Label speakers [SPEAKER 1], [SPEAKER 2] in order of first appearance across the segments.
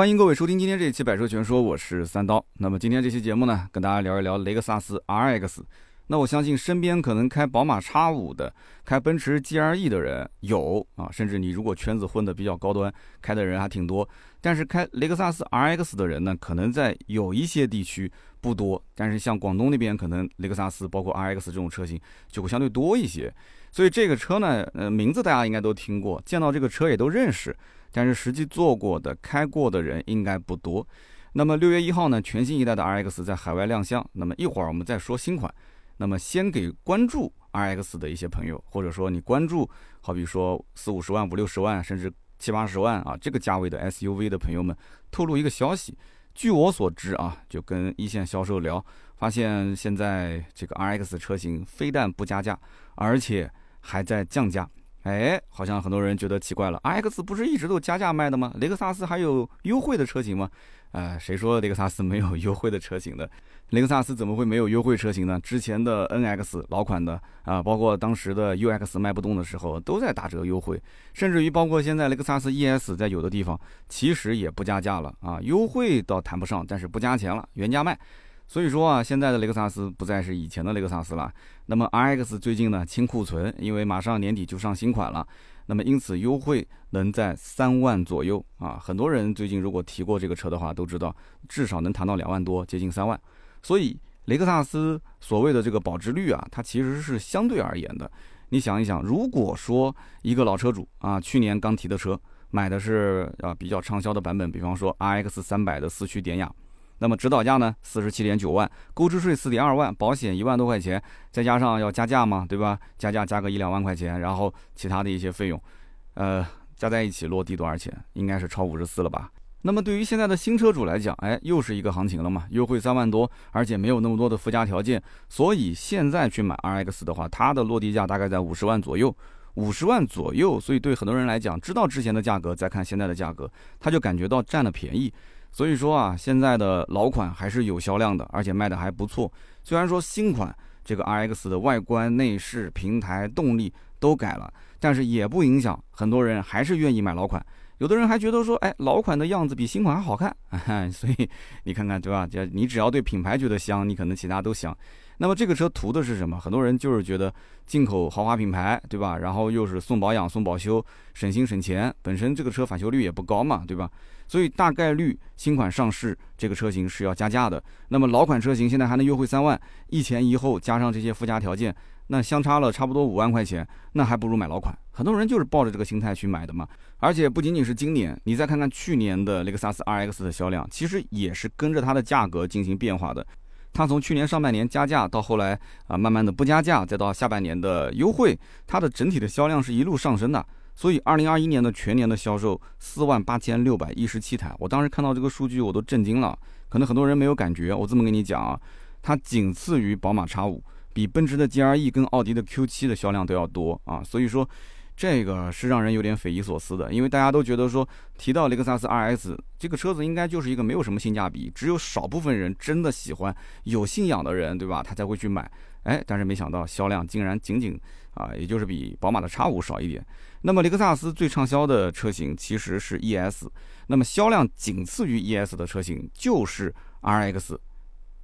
[SPEAKER 1] 欢迎各位收听今天这一期《百车全说》，我是三刀。那么今天这期节目呢，跟大家聊一聊雷克萨斯 RX。那我相信身边可能开宝马 X5 的、开奔驰 GLE 的人有啊，甚至你如果圈子混得比较高端，开的人还挺多。但是开雷克萨斯 RX 的人呢，可能在有一些地区不多。但是像广东那边，可能雷克萨斯包括 RX 这种车型就会相对多一些。所以这个车呢，呃，名字大家应该都听过，见到这个车也都认识。但是实际坐过的、开过的人应该不多。那么六月一号呢，全新一代的 RX 在海外亮相。那么一会儿我们再说新款。那么先给关注 RX 的一些朋友，或者说你关注，好比说四五十万、五六十万，甚至七八十万啊这个价位的 SUV 的朋友们，透露一个消息。据我所知啊，就跟一线销售聊，发现现在这个 RX 车型非但不加价，而且还在降价。哎，好像很多人觉得奇怪了，RX 不是一直都加价卖的吗？雷克萨斯还有优惠的车型吗？呃，谁说雷克萨斯没有优惠的车型的？雷克萨斯怎么会没有优惠车型呢？之前的 NX 老款的啊，包括当时的 UX 卖不动的时候，都在打折优惠，甚至于包括现在雷克萨斯 ES 在有的地方其实也不加价了啊，优惠倒谈不上，但是不加钱了，原价卖。所以说啊，现在的雷克萨斯不再是以前的雷克萨斯了。那么 RX 最近呢清库存，因为马上年底就上新款了，那么因此优惠能在三万左右啊。很多人最近如果提过这个车的话，都知道至少能谈到两万多，接近三万。所以雷克萨斯所谓的这个保值率啊，它其实是相对而言的。你想一想，如果说一个老车主啊，去年刚提的车，买的是啊比较畅销的版本，比方说 RX 三百的四驱典雅。那么指导价呢？四十七点九万，购置税四点二万，保险一万多块钱，再加上要加价嘛，对吧？加价加个一两万块钱，然后其他的一些费用，呃，加在一起落地多少钱？应该是超五十四了吧？那么对于现在的新车主来讲，哎，又是一个行情了嘛，优惠三万多，而且没有那么多的附加条件，所以现在去买 RX 的话，它的落地价大概在五十万左右，五十万左右，所以对很多人来讲，知道之前的价格，再看现在的价格，他就感觉到占了便宜。所以说啊，现在的老款还是有销量的，而且卖的还不错。虽然说新款这个 RX 的外观、内饰、平台、动力都改了，但是也不影响很多人还是愿意买老款。有的人还觉得说，哎，老款的样子比新款还好看。所以你看看，对吧？就你只要对品牌觉得香，你可能其他都香。那么这个车图的是什么？很多人就是觉得进口豪华品牌，对吧？然后又是送保养、送保修，省心省钱。本身这个车返修率也不高嘛，对吧？所以大概率新款上市这个车型是要加价的。那么老款车型现在还能优惠三万，一前一后加上这些附加条件，那相差了差不多五万块钱，那还不如买老款。很多人就是抱着这个心态去买的嘛。而且不仅仅是今年，你再看看去年的雷克萨斯 RX 的销量，其实也是跟着它的价格进行变化的。它从去年上半年加价到后来啊，慢慢的不加价，再到下半年的优惠，它的整体的销量是一路上升的。所以，二零二一年的全年的销售四万八千六百一十七台，我当时看到这个数据我都震惊了。可能很多人没有感觉，我这么跟你讲啊，它仅次于宝马 X 五，比奔驰的 GLE 跟奥迪的 Q 七的销量都要多啊。所以说，这个是让人有点匪夷所思的，因为大家都觉得说，提到雷克萨斯 RS 这个车子，应该就是一个没有什么性价比，只有少部分人真的喜欢、有信仰的人，对吧？他才会去买。哎，但是没想到销量竟然仅仅啊，也就是比宝马的 X 五少一点。那么雷克萨斯最畅销的车型其实是 ES，那么销量仅次于 ES 的车型就是 RX，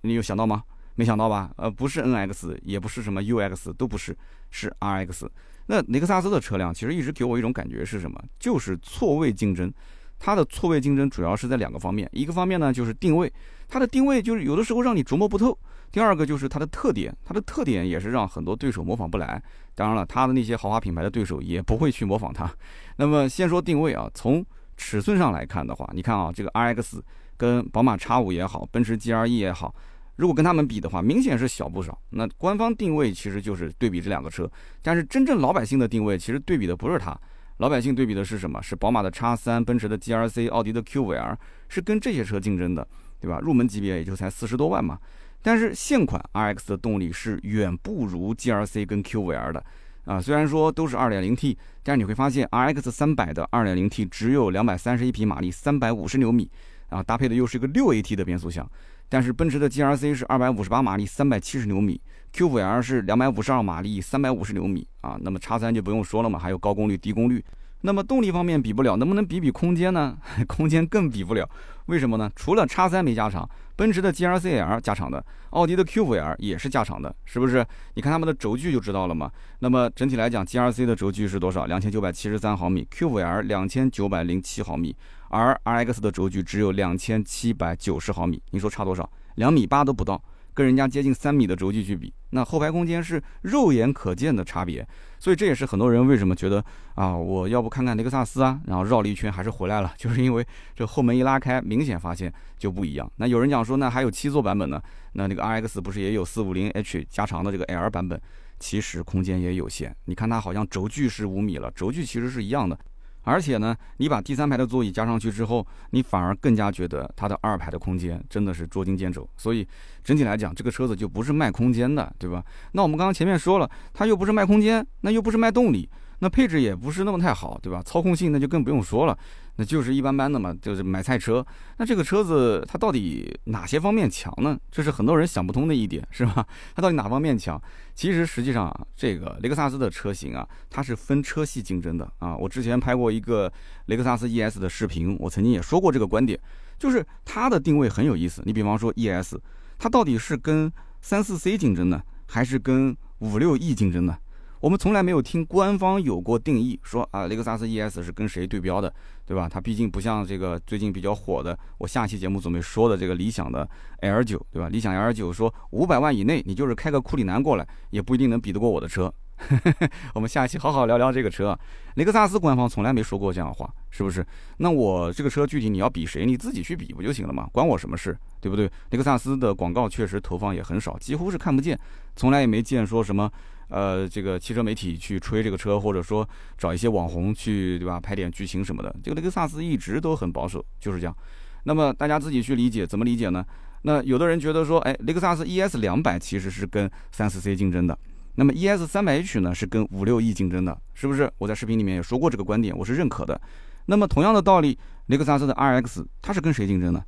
[SPEAKER 1] 你有想到吗？没想到吧？呃，不是 NX，也不是什么 UX，都不是，是 RX。那雷克萨斯的车辆其实一直给我一种感觉是什么？就是错位竞争。它的错位竞争主要是在两个方面，一个方面呢就是定位，它的定位就是有的时候让你琢磨不透。第二个就是它的特点，它的特点也是让很多对手模仿不来。当然了，它的那些豪华品牌的对手也不会去模仿它。那么先说定位啊，从尺寸上来看的话，你看啊，这个 RX 跟宝马 X5 也好，奔驰 GLE 也好，如果跟他们比的话，明显是小不少。那官方定位其实就是对比这两个车，但是真正老百姓的定位其实对比的不是它，老百姓对比的是什么？是宝马的 X3、奔驰的 GLC、奥迪的 Q5L，是跟这些车竞争的，对吧？入门级别也就才四十多万嘛。但是现款 RX 的动力是远不如 GLC 跟 Q5L 的啊，虽然说都是 2.0T，但是你会发现 RX 300的 2.0T 只有231匹马力，350牛米，啊，搭配的又是一个 6AT 的变速箱。但是奔驰的 GLC 是258马力，370牛米，Q5L 是252马力，350牛米啊。那么 X3 就不用说了嘛，还有高功率、低功率。那么动力方面比不了，能不能比比空间呢？空间更比不了，为什么呢？除了叉三没加长，奔驰的 GLC L 加长的，奥迪的 Q5L 也是加长的，是不是？你看他们的轴距就知道了嘛。那么整体来讲，GLC 的轴距是多少？两千九百七十三毫米，Q5L 两千九百零七毫米，而 RX 的轴距只有两千七百九十毫米，你说差多少？两米八都不到。跟人家接近三米的轴距去比，那后排空间是肉眼可见的差别，所以这也是很多人为什么觉得啊，我要不看看雷克萨斯啊，然后绕了一圈还是回来了，就是因为这后门一拉开，明显发现就不一样。那有人讲说，那还有七座版本呢，那那个 RX 不是也有四五零 H 加长的这个 L 版本，其实空间也有限。你看它好像轴距是五米了，轴距其实是一样的。而且呢，你把第三排的座椅加上去之后，你反而更加觉得它的二排的空间真的是捉襟见肘。所以整体来讲，这个车子就不是卖空间的，对吧？那我们刚刚前面说了，它又不是卖空间，那又不是卖动力。那配置也不是那么太好，对吧？操控性那就更不用说了，那就是一般般的嘛，就是买菜车。那这个车子它到底哪些方面强呢？这是很多人想不通的一点，是吧？它到底哪方面强？其实实际上啊，这个雷克萨斯的车型啊，它是分车系竞争的啊。我之前拍过一个雷克萨斯 ES 的视频，我曾经也说过这个观点，就是它的定位很有意思。你比方说 ES，它到底是跟三四 C 竞争呢，还是跟五六 E 竞争呢？我们从来没有听官方有过定义，说啊，雷克萨斯 ES 是跟谁对标的，对吧？它毕竟不像这个最近比较火的，我下期节目准备说的这个理想的 L 九，对吧？理想 L 九说五百万以内，你就是开个库里南过来，也不一定能比得过我的车。我们下一期好好聊聊这个车。雷克萨斯官方从来没说过这样的话，是不是？那我这个车具体你要比谁，你自己去比不就行了吗？关我什么事，对不对？雷克萨斯的广告确实投放也很少，几乎是看不见，从来也没见说什么。呃，这个汽车媒体去吹这个车，或者说找一些网红去，对吧？拍点剧情什么的。这个雷克萨斯一直都很保守，就是这样。那么大家自己去理解，怎么理解呢？那有的人觉得说，哎，雷克萨斯 ES 两百其实是跟三四 C 竞争的，那么 ES 三百 H 呢是跟五六 E 竞争的，是不是？我在视频里面也说过这个观点，我是认可的。那么同样的道理，雷克萨斯的 RX 它是跟谁竞争呢？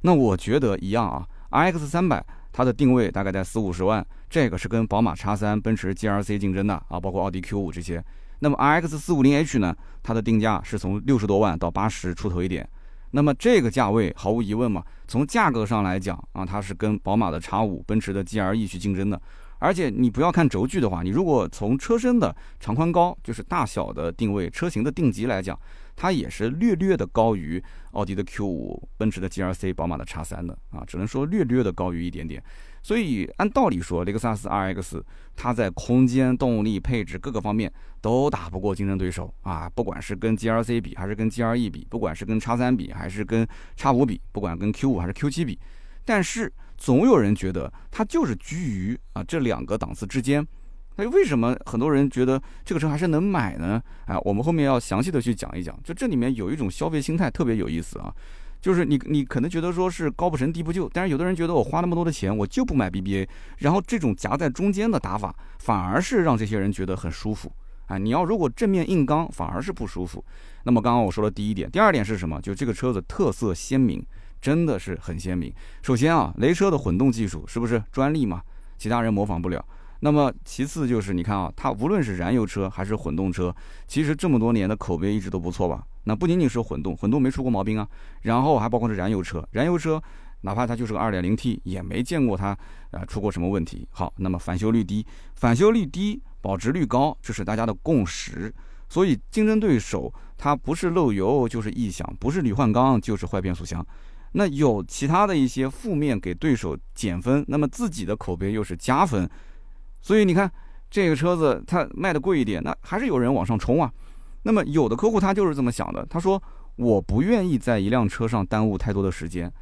[SPEAKER 1] 那我觉得一样啊，RX 三百。它的定位大概在四五十万，这个是跟宝马 X3、奔驰 GLC 竞争的啊，包括奥迪 Q5 这些。那么 RX 450h 呢，它的定价是从六十多万到八十出头一点。那么这个价位毫无疑问嘛，从价格上来讲啊，它是跟宝马的 X5、奔驰的 GLE 去竞争的。而且你不要看轴距的话，你如果从车身的长宽高，就是大小的定位、车型的定级来讲。它也是略略的高于奥迪的 Q5、奔驰的 GLC、宝马的 X3 的啊，只能说略略的高于一点点。所以按道理说，雷克萨斯 RX 它在空间、动力、配置各个方面都打不过竞争对手啊，不管是跟 GLC 比，还是跟 GLE 比，不管是跟 X3 比，还是跟 X5 比，不管跟 Q5 还是 Q7 比，但是总有人觉得它就是居于啊这两个档次之间。那为什么很多人觉得这个车还是能买呢？啊，我们后面要详细的去讲一讲。就这里面有一种消费心态特别有意思啊，就是你你可能觉得说是高不成低不就，但是有的人觉得我花那么多的钱，我就不买 BBA，然后这种夹在中间的打法，反而是让这些人觉得很舒服啊。你要如果正面硬刚，反而是不舒服。那么刚刚我说的第一点，第二点是什么？就这个车子特色鲜明，真的是很鲜明。首先啊，雷车的混动技术是不是专利嘛？其他人模仿不了。那么其次就是你看啊，它无论是燃油车还是混动车，其实这么多年的口碑一直都不错吧？那不仅仅是混动，混动没出过毛病啊。然后还包括是燃油车，燃油车哪怕它就是个 2.0T，也没见过它啊出过什么问题。好，那么返修率低，返修率低，保值率高，这是大家的共识。所以竞争对手它不是漏油就是异响，不是铝换钢就是坏变速箱。那有其他的一些负面给对手减分，那么自己的口碑又是加分。所以你看，这个车子它卖的贵一点，那还是有人往上冲啊。那么有的客户他就是这么想的，他说我不愿意在一辆车上耽误太多的时间，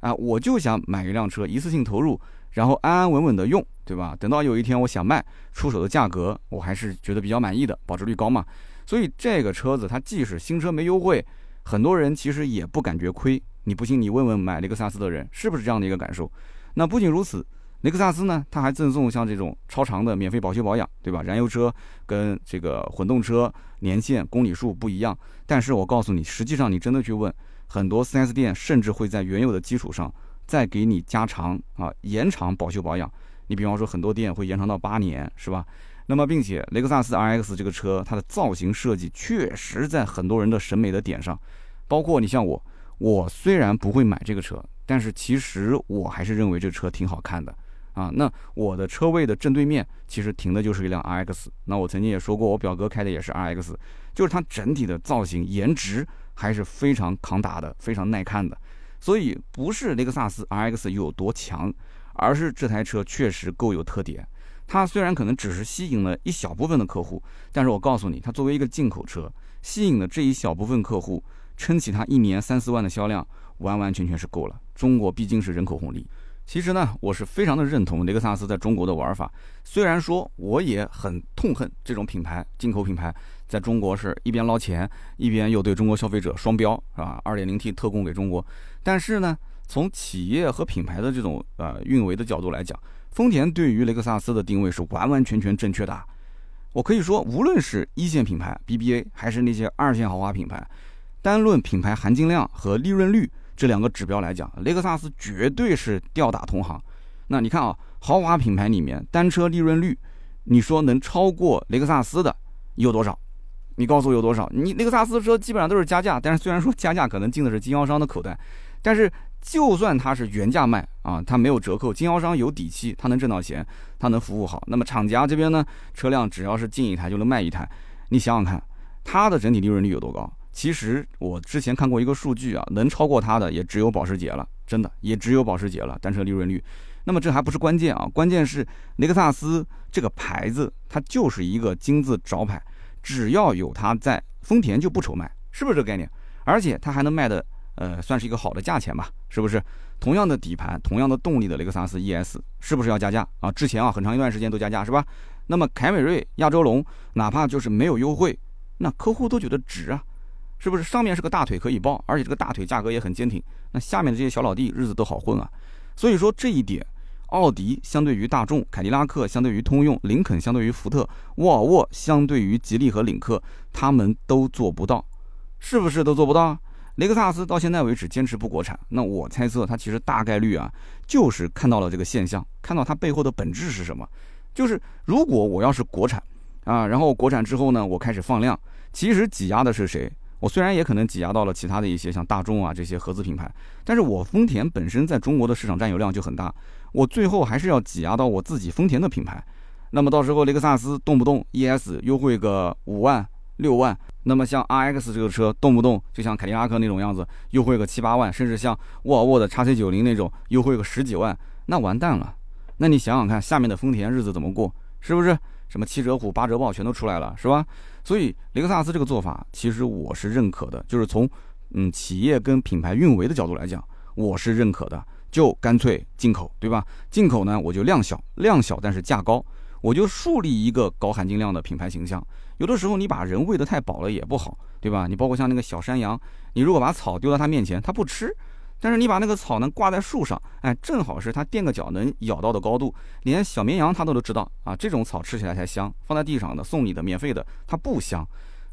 [SPEAKER 1] 啊，我就想买一辆车一次性投入，然后安安稳稳的用，对吧？等到有一天我想卖，出手的价格我还是觉得比较满意的，保值率高嘛。所以这个车子它即使新车没优惠，很多人其实也不感觉亏。你不信你问问买雷克萨斯的人是不是这样的一个感受？那不仅如此。雷克萨斯呢，它还赠送像这种超长的免费保修保养，对吧？燃油车跟这个混动车年限公里数不一样，但是我告诉你，实际上你真的去问很多 4S 店，甚至会在原有的基础上再给你加长啊，延长保修保养。你比方说很多店会延长到八年，是吧？那么，并且雷克萨斯 RX 这个车，它的造型设计确实在很多人的审美的点上，包括你像我，我虽然不会买这个车，但是其实我还是认为这车挺好看的啊。那我的车位的正对面其实停的就是一辆 RX。那我曾经也说过，我表哥开的也是 RX，就是它整体的造型颜值还是非常抗打的，非常耐看的。所以不是雷克萨斯 RX 有多强，而是这台车确实够有特点。它虽然可能只是吸引了一小部分的客户，但是我告诉你，它作为一个进口车，吸引了这一小部分客户，撑起它一年三四万的销量，完完全全是够了。中国毕竟是人口红利。其实呢，我是非常的认同雷克萨斯在中国的玩法。虽然说我也很痛恨这种品牌进口品牌在中国是一边捞钱，一边又对中国消费者双标，是吧？二点零 T 特供给中国。但是呢，从企业和品牌的这种呃运维的角度来讲，丰田对于雷克萨斯的定位是完完全全正确的。我可以说，无论是一线品牌 BBA，还是那些二线豪华品牌，单论品牌含金量和利润率这两个指标来讲，雷克萨斯绝对是吊打同行。那你看啊，豪华品牌里面单车利润率，你说能超过雷克萨斯的有多少？你告诉我有多少？你雷克萨斯车基本上都是加价，但是虽然说加价可能进的是经销商的口袋，但是。就算它是原价卖啊，它没有折扣，经销商有底气，他能挣到钱，他能服务好。那么厂家这边呢，车辆只要是进一台就能卖一台，你想想看，它的整体利润率有多高？其实我之前看过一个数据啊，能超过它的也只有保时捷了，真的也只有保时捷了，单车利润率。那么这还不是关键啊，关键是雷克萨斯这个牌子，它就是一个金字招牌，只要有它在，丰田就不愁卖，是不是这个概念？而且它还能卖的。呃，算是一个好的价钱吧，是不是？同样的底盘，同样的动力的雷克萨斯 ES，是不是要加价啊？之前啊，很长一段时间都加价，是吧？那么凯美瑞、亚洲龙，哪怕就是没有优惠，那客户都觉得值啊，是不是？上面是个大腿可以抱，而且这个大腿价格也很坚挺，那下面的这些小老弟日子都好混啊。所以说这一点，奥迪相对于大众，凯迪拉克相对于通用，林肯相对于福特，沃尔沃相对于吉利和领克，他们都做不到，是不是都做不到？雷克萨斯到现在为止坚持不国产，那我猜测它其实大概率啊，就是看到了这个现象，看到它背后的本质是什么，就是如果我要是国产啊，然后国产之后呢，我开始放量，其实挤压的是谁？我虽然也可能挤压到了其他的一些像大众啊这些合资品牌，但是我丰田本身在中国的市场占有量就很大，我最后还是要挤压到我自己丰田的品牌，那么到时候雷克萨斯动不动 ES 优惠个五万。六万，那么像 RX 这个车，动不动就像凯迪拉克那种样子，优惠个七八万，甚至像沃尔沃的 x C 九零那种，优惠个十几万，那完蛋了。那你想想看，下面的丰田日子怎么过？是不是？什么七折虎、八折豹全都出来了，是吧？所以雷克萨斯这个做法，其实我是认可的，就是从嗯企业跟品牌运维的角度来讲，我是认可的，就干脆进口，对吧？进口呢，我就量小，量小但是价高，我就树立一个高含金量的品牌形象。有的时候你把人喂得太饱了也不好，对吧？你包括像那个小山羊，你如果把草丢到它面前，它不吃；但是你把那个草呢挂在树上，哎，正好是它垫个脚能咬到的高度，连小绵羊它都都知道啊，这种草吃起来才香。放在地上的送你的免费的，它不香。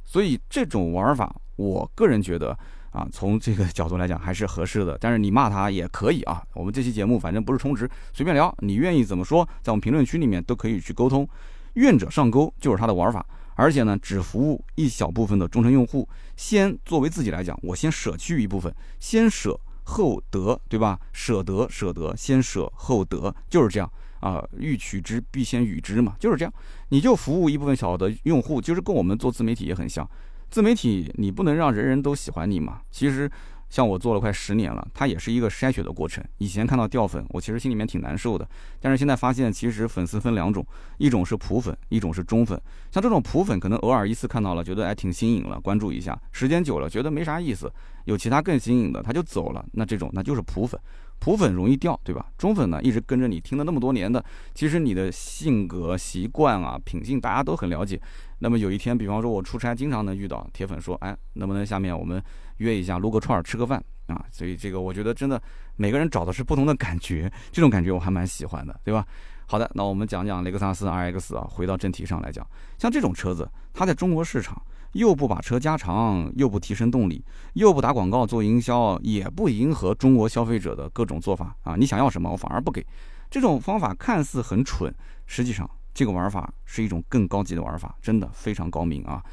[SPEAKER 1] 所以这种玩法，我个人觉得啊，从这个角度来讲还是合适的。但是你骂他也可以啊，我们这期节目反正不是充值，随便聊，你愿意怎么说，在我们评论区里面都可以去沟通。愿者上钩就是他的玩法。而且呢，只服务一小部分的忠诚用户。先作为自己来讲，我先舍去一部分，先舍厚德，对吧？舍得舍得，先舍后得，就是这样啊。欲取之，必先予之嘛，就是这样。你就服务一部分小的用户，就是跟我们做自媒体也很像。自媒体你不能让人人都喜欢你嘛，其实。像我做了快十年了，它也是一个筛选的过程。以前看到掉粉，我其实心里面挺难受的。但是现在发现，其实粉丝分两种，一种是普粉，一种是中粉。像这种普粉，可能偶尔一次看到了，觉得哎挺新颖了，关注一下。时间久了，觉得没啥意思，有其他更新颖的，他就走了。那这种那就是普粉，普粉容易掉，对吧？中粉呢，一直跟着你听了那么多年的，其实你的性格、习惯啊、品性，大家都很了解。那么有一天，比方说我出差，经常能遇到铁粉说，哎，能不能下面我们。约一下撸个串儿吃个饭啊，所以这个我觉得真的每个人找的是不同的感觉，这种感觉我还蛮喜欢的，对吧？好的，那我们讲讲雷克萨斯 RX 啊，回到正题上来讲，像这种车子，它在中国市场又不把车加长，又不提升动力，又不打广告做营销，也不迎合中国消费者的各种做法啊，你想要什么我反而不给，这种方法看似很蠢，实际上这个玩法是一种更高级的玩法，真的非常高明啊。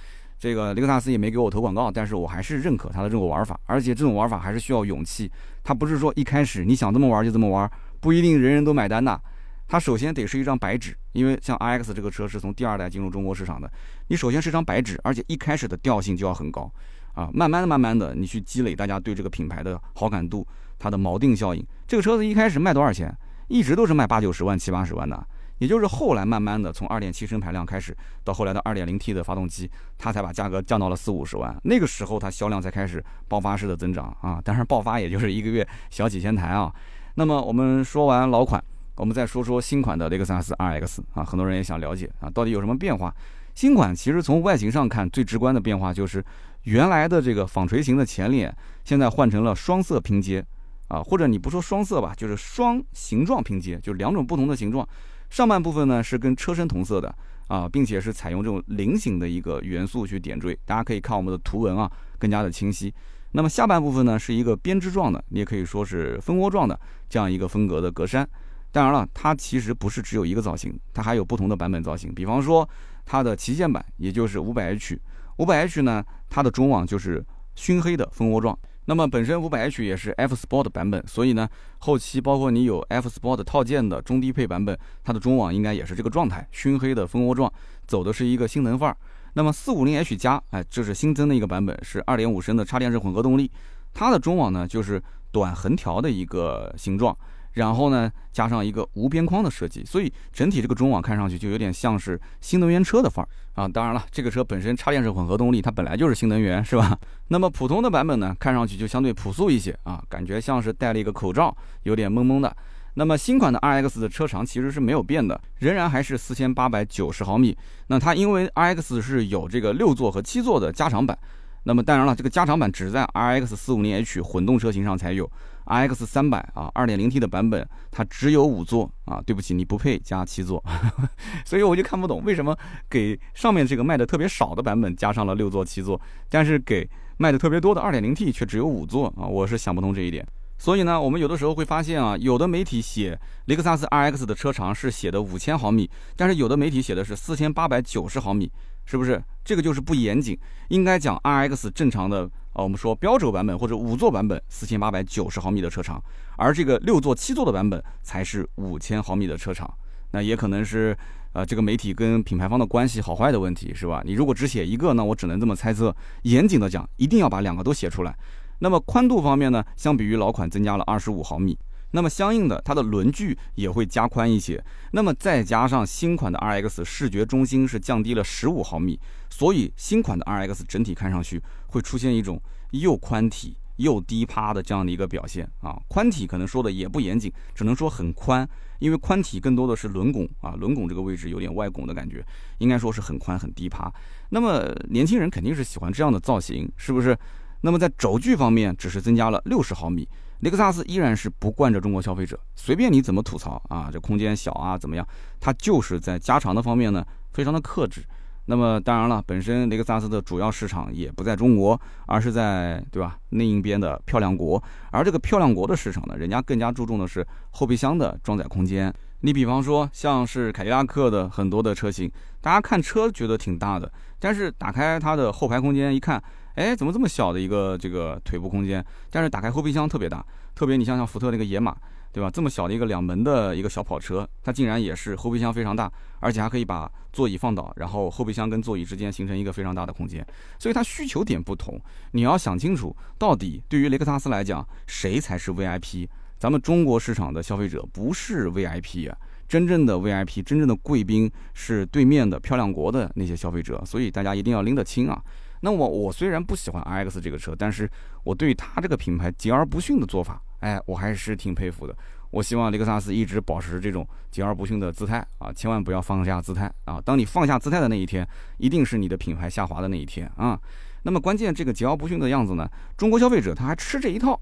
[SPEAKER 1] 这个雷克萨斯也没给我投广告，但是我还是认可它的这种玩法，而且这种玩法还是需要勇气。它不是说一开始你想这么玩就这么玩，不一定人人都买单的。它首先得是一张白纸，因为像 RX 这个车是从第二代进入中国市场的，你首先是张白纸，而且一开始的调性就要很高啊，慢慢的、慢慢的，你去积累大家对这个品牌的好感度，它的锚定效应。这个车子一开始卖多少钱？一直都是卖八九十万、七八十万的。也就是后来慢慢的从2.7升排量开始，到后来的 2.0T 的发动机，它才把价格降到了四五十万。那个时候它销量才开始爆发式的增长啊！但是爆发也就是一个月小几千台啊。那么我们说完老款，我们再说说新款的雷克萨斯 RX 啊，很多人也想了解啊，到底有什么变化？新款其实从外形上看，最直观的变化就是原来的这个纺锤形的前脸，现在换成了双色拼接啊，或者你不说双色吧，就是双形状拼接，就两种不同的形状。上半部分呢是跟车身同色的啊，并且是采用这种菱形的一个元素去点缀，大家可以看我们的图文啊，更加的清晰。那么下半部分呢是一个编织状的，你也可以说是蜂窝状的这样一个风格的格栅。当然了，它其实不是只有一个造型，它还有不同的版本造型。比方说它的旗舰版，也就是五百 H，五百 H 呢，它的中网就是熏黑的蜂窝状。那么本身五百 H 也是 F Sport 版本，所以呢，后期包括你有 F Sport 套件的中低配版本，它的中网应该也是这个状态，熏黑的蜂窝状，走的是一个性能范儿。那么四五零 H 加，哎，这是新增的一个版本，是二点五升的插电式混合动力，它的中网呢就是短横条的一个形状。然后呢，加上一个无边框的设计，所以整体这个中网看上去就有点像是新能源车的范儿啊。当然了，这个车本身插电式混合动力，它本来就是新能源，是吧？那么普通的版本呢，看上去就相对朴素一些啊，感觉像是戴了一个口罩，有点懵懵的。那么新款的 RX 的车长其实是没有变的，仍然还是四千八百九十毫米。那它因为 RX 是有这个六座和七座的加长版，那么当然了，这个加长版只在 RX 四五零 H 混动车型上才有。RX 三百啊，二点零 T 的版本，它只有五座啊，对不起，你不配加七座，所以我就看不懂为什么给上面这个卖的特别少的版本加上了六座、七座，但是给卖的特别多的二点零 T 却只有五座啊，我是想不通这一点。所以呢，我们有的时候会发现啊，有的媒体写雷克萨斯 RX 的车长是写的五千毫米，但是有的媒体写的是四千八百九十毫米，是不是？这个就是不严谨，应该讲 RX 正常的。啊，我们说标准版本或者五座版本四千八百九十毫米的车长，而这个六座、七座的版本才是五千毫米的车长。那也可能是呃这个媒体跟品牌方的关系好坏的问题，是吧？你如果只写一个，那我只能这么猜测。严谨的讲，一定要把两个都写出来。那么宽度方面呢，相比于老款增加了二十五毫米。那么相应的，它的轮距也会加宽一些。那么再加上新款的 RX 视觉中心是降低了十五毫米，所以新款的 RX 整体看上去会出现一种又宽体又低趴的这样的一个表现啊。宽体可能说的也不严谨，只能说很宽，因为宽体更多的是轮拱啊，轮拱这个位置有点外拱的感觉，应该说是很宽很低趴。那么年轻人肯定是喜欢这样的造型，是不是？那么在轴距方面，只是增加了六十毫米。雷克萨斯依然是不惯着中国消费者，随便你怎么吐槽啊，这空间小啊怎么样？它就是在加长的方面呢，非常的克制。那么当然了，本身雷克萨斯的主要市场也不在中国，而是在对吧另一边的漂亮国。而这个漂亮国的市场呢，人家更加注重的是后备箱的装载空间。你比方说像是凯迪拉克的很多的车型，大家看车觉得挺大的，但是打开它的后排空间一看。哎，怎么这么小的一个这个腿部空间？但是打开后备箱特别大，特别你像像福特那个野马，对吧？这么小的一个两门的一个小跑车，它竟然也是后备箱非常大，而且还可以把座椅放倒，然后后备箱跟座椅之间形成一个非常大的空间。所以它需求点不同，你要想清楚，到底对于雷克萨斯来讲，谁才是 VIP？咱们中国市场的消费者不是 VIP 啊，真正的 VIP，真正的贵宾是对面的漂亮国的那些消费者，所以大家一定要拎得清啊。那我我虽然不喜欢 RX 这个车，但是我对它这个品牌桀而不驯的做法，哎，我还是挺佩服的。我希望雷克萨斯一直保持这种桀而不驯的姿态啊，千万不要放下姿态啊！当你放下姿态的那一天，一定是你的品牌下滑的那一天啊！那么关键这个桀骜不驯的样子呢，中国消费者他还吃这一套，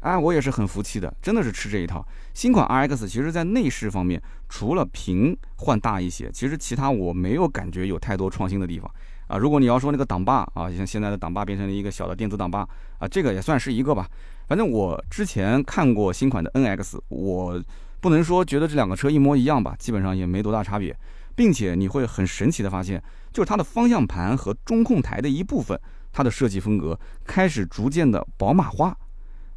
[SPEAKER 1] 哎，我也是很服气的，真的是吃这一套。新款 RX 其实在内饰方面，除了屏换大一些，其实其他我没有感觉有太多创新的地方。啊，如果你要说那个挡把啊，像现在的挡把变成了一个小的电子挡把啊，这个也算是一个吧。反正我之前看过新款的 NX，我不能说觉得这两个车一模一样吧，基本上也没多大差别。并且你会很神奇的发现，就是它的方向盘和中控台的一部分，它的设计风格开始逐渐的宝马化。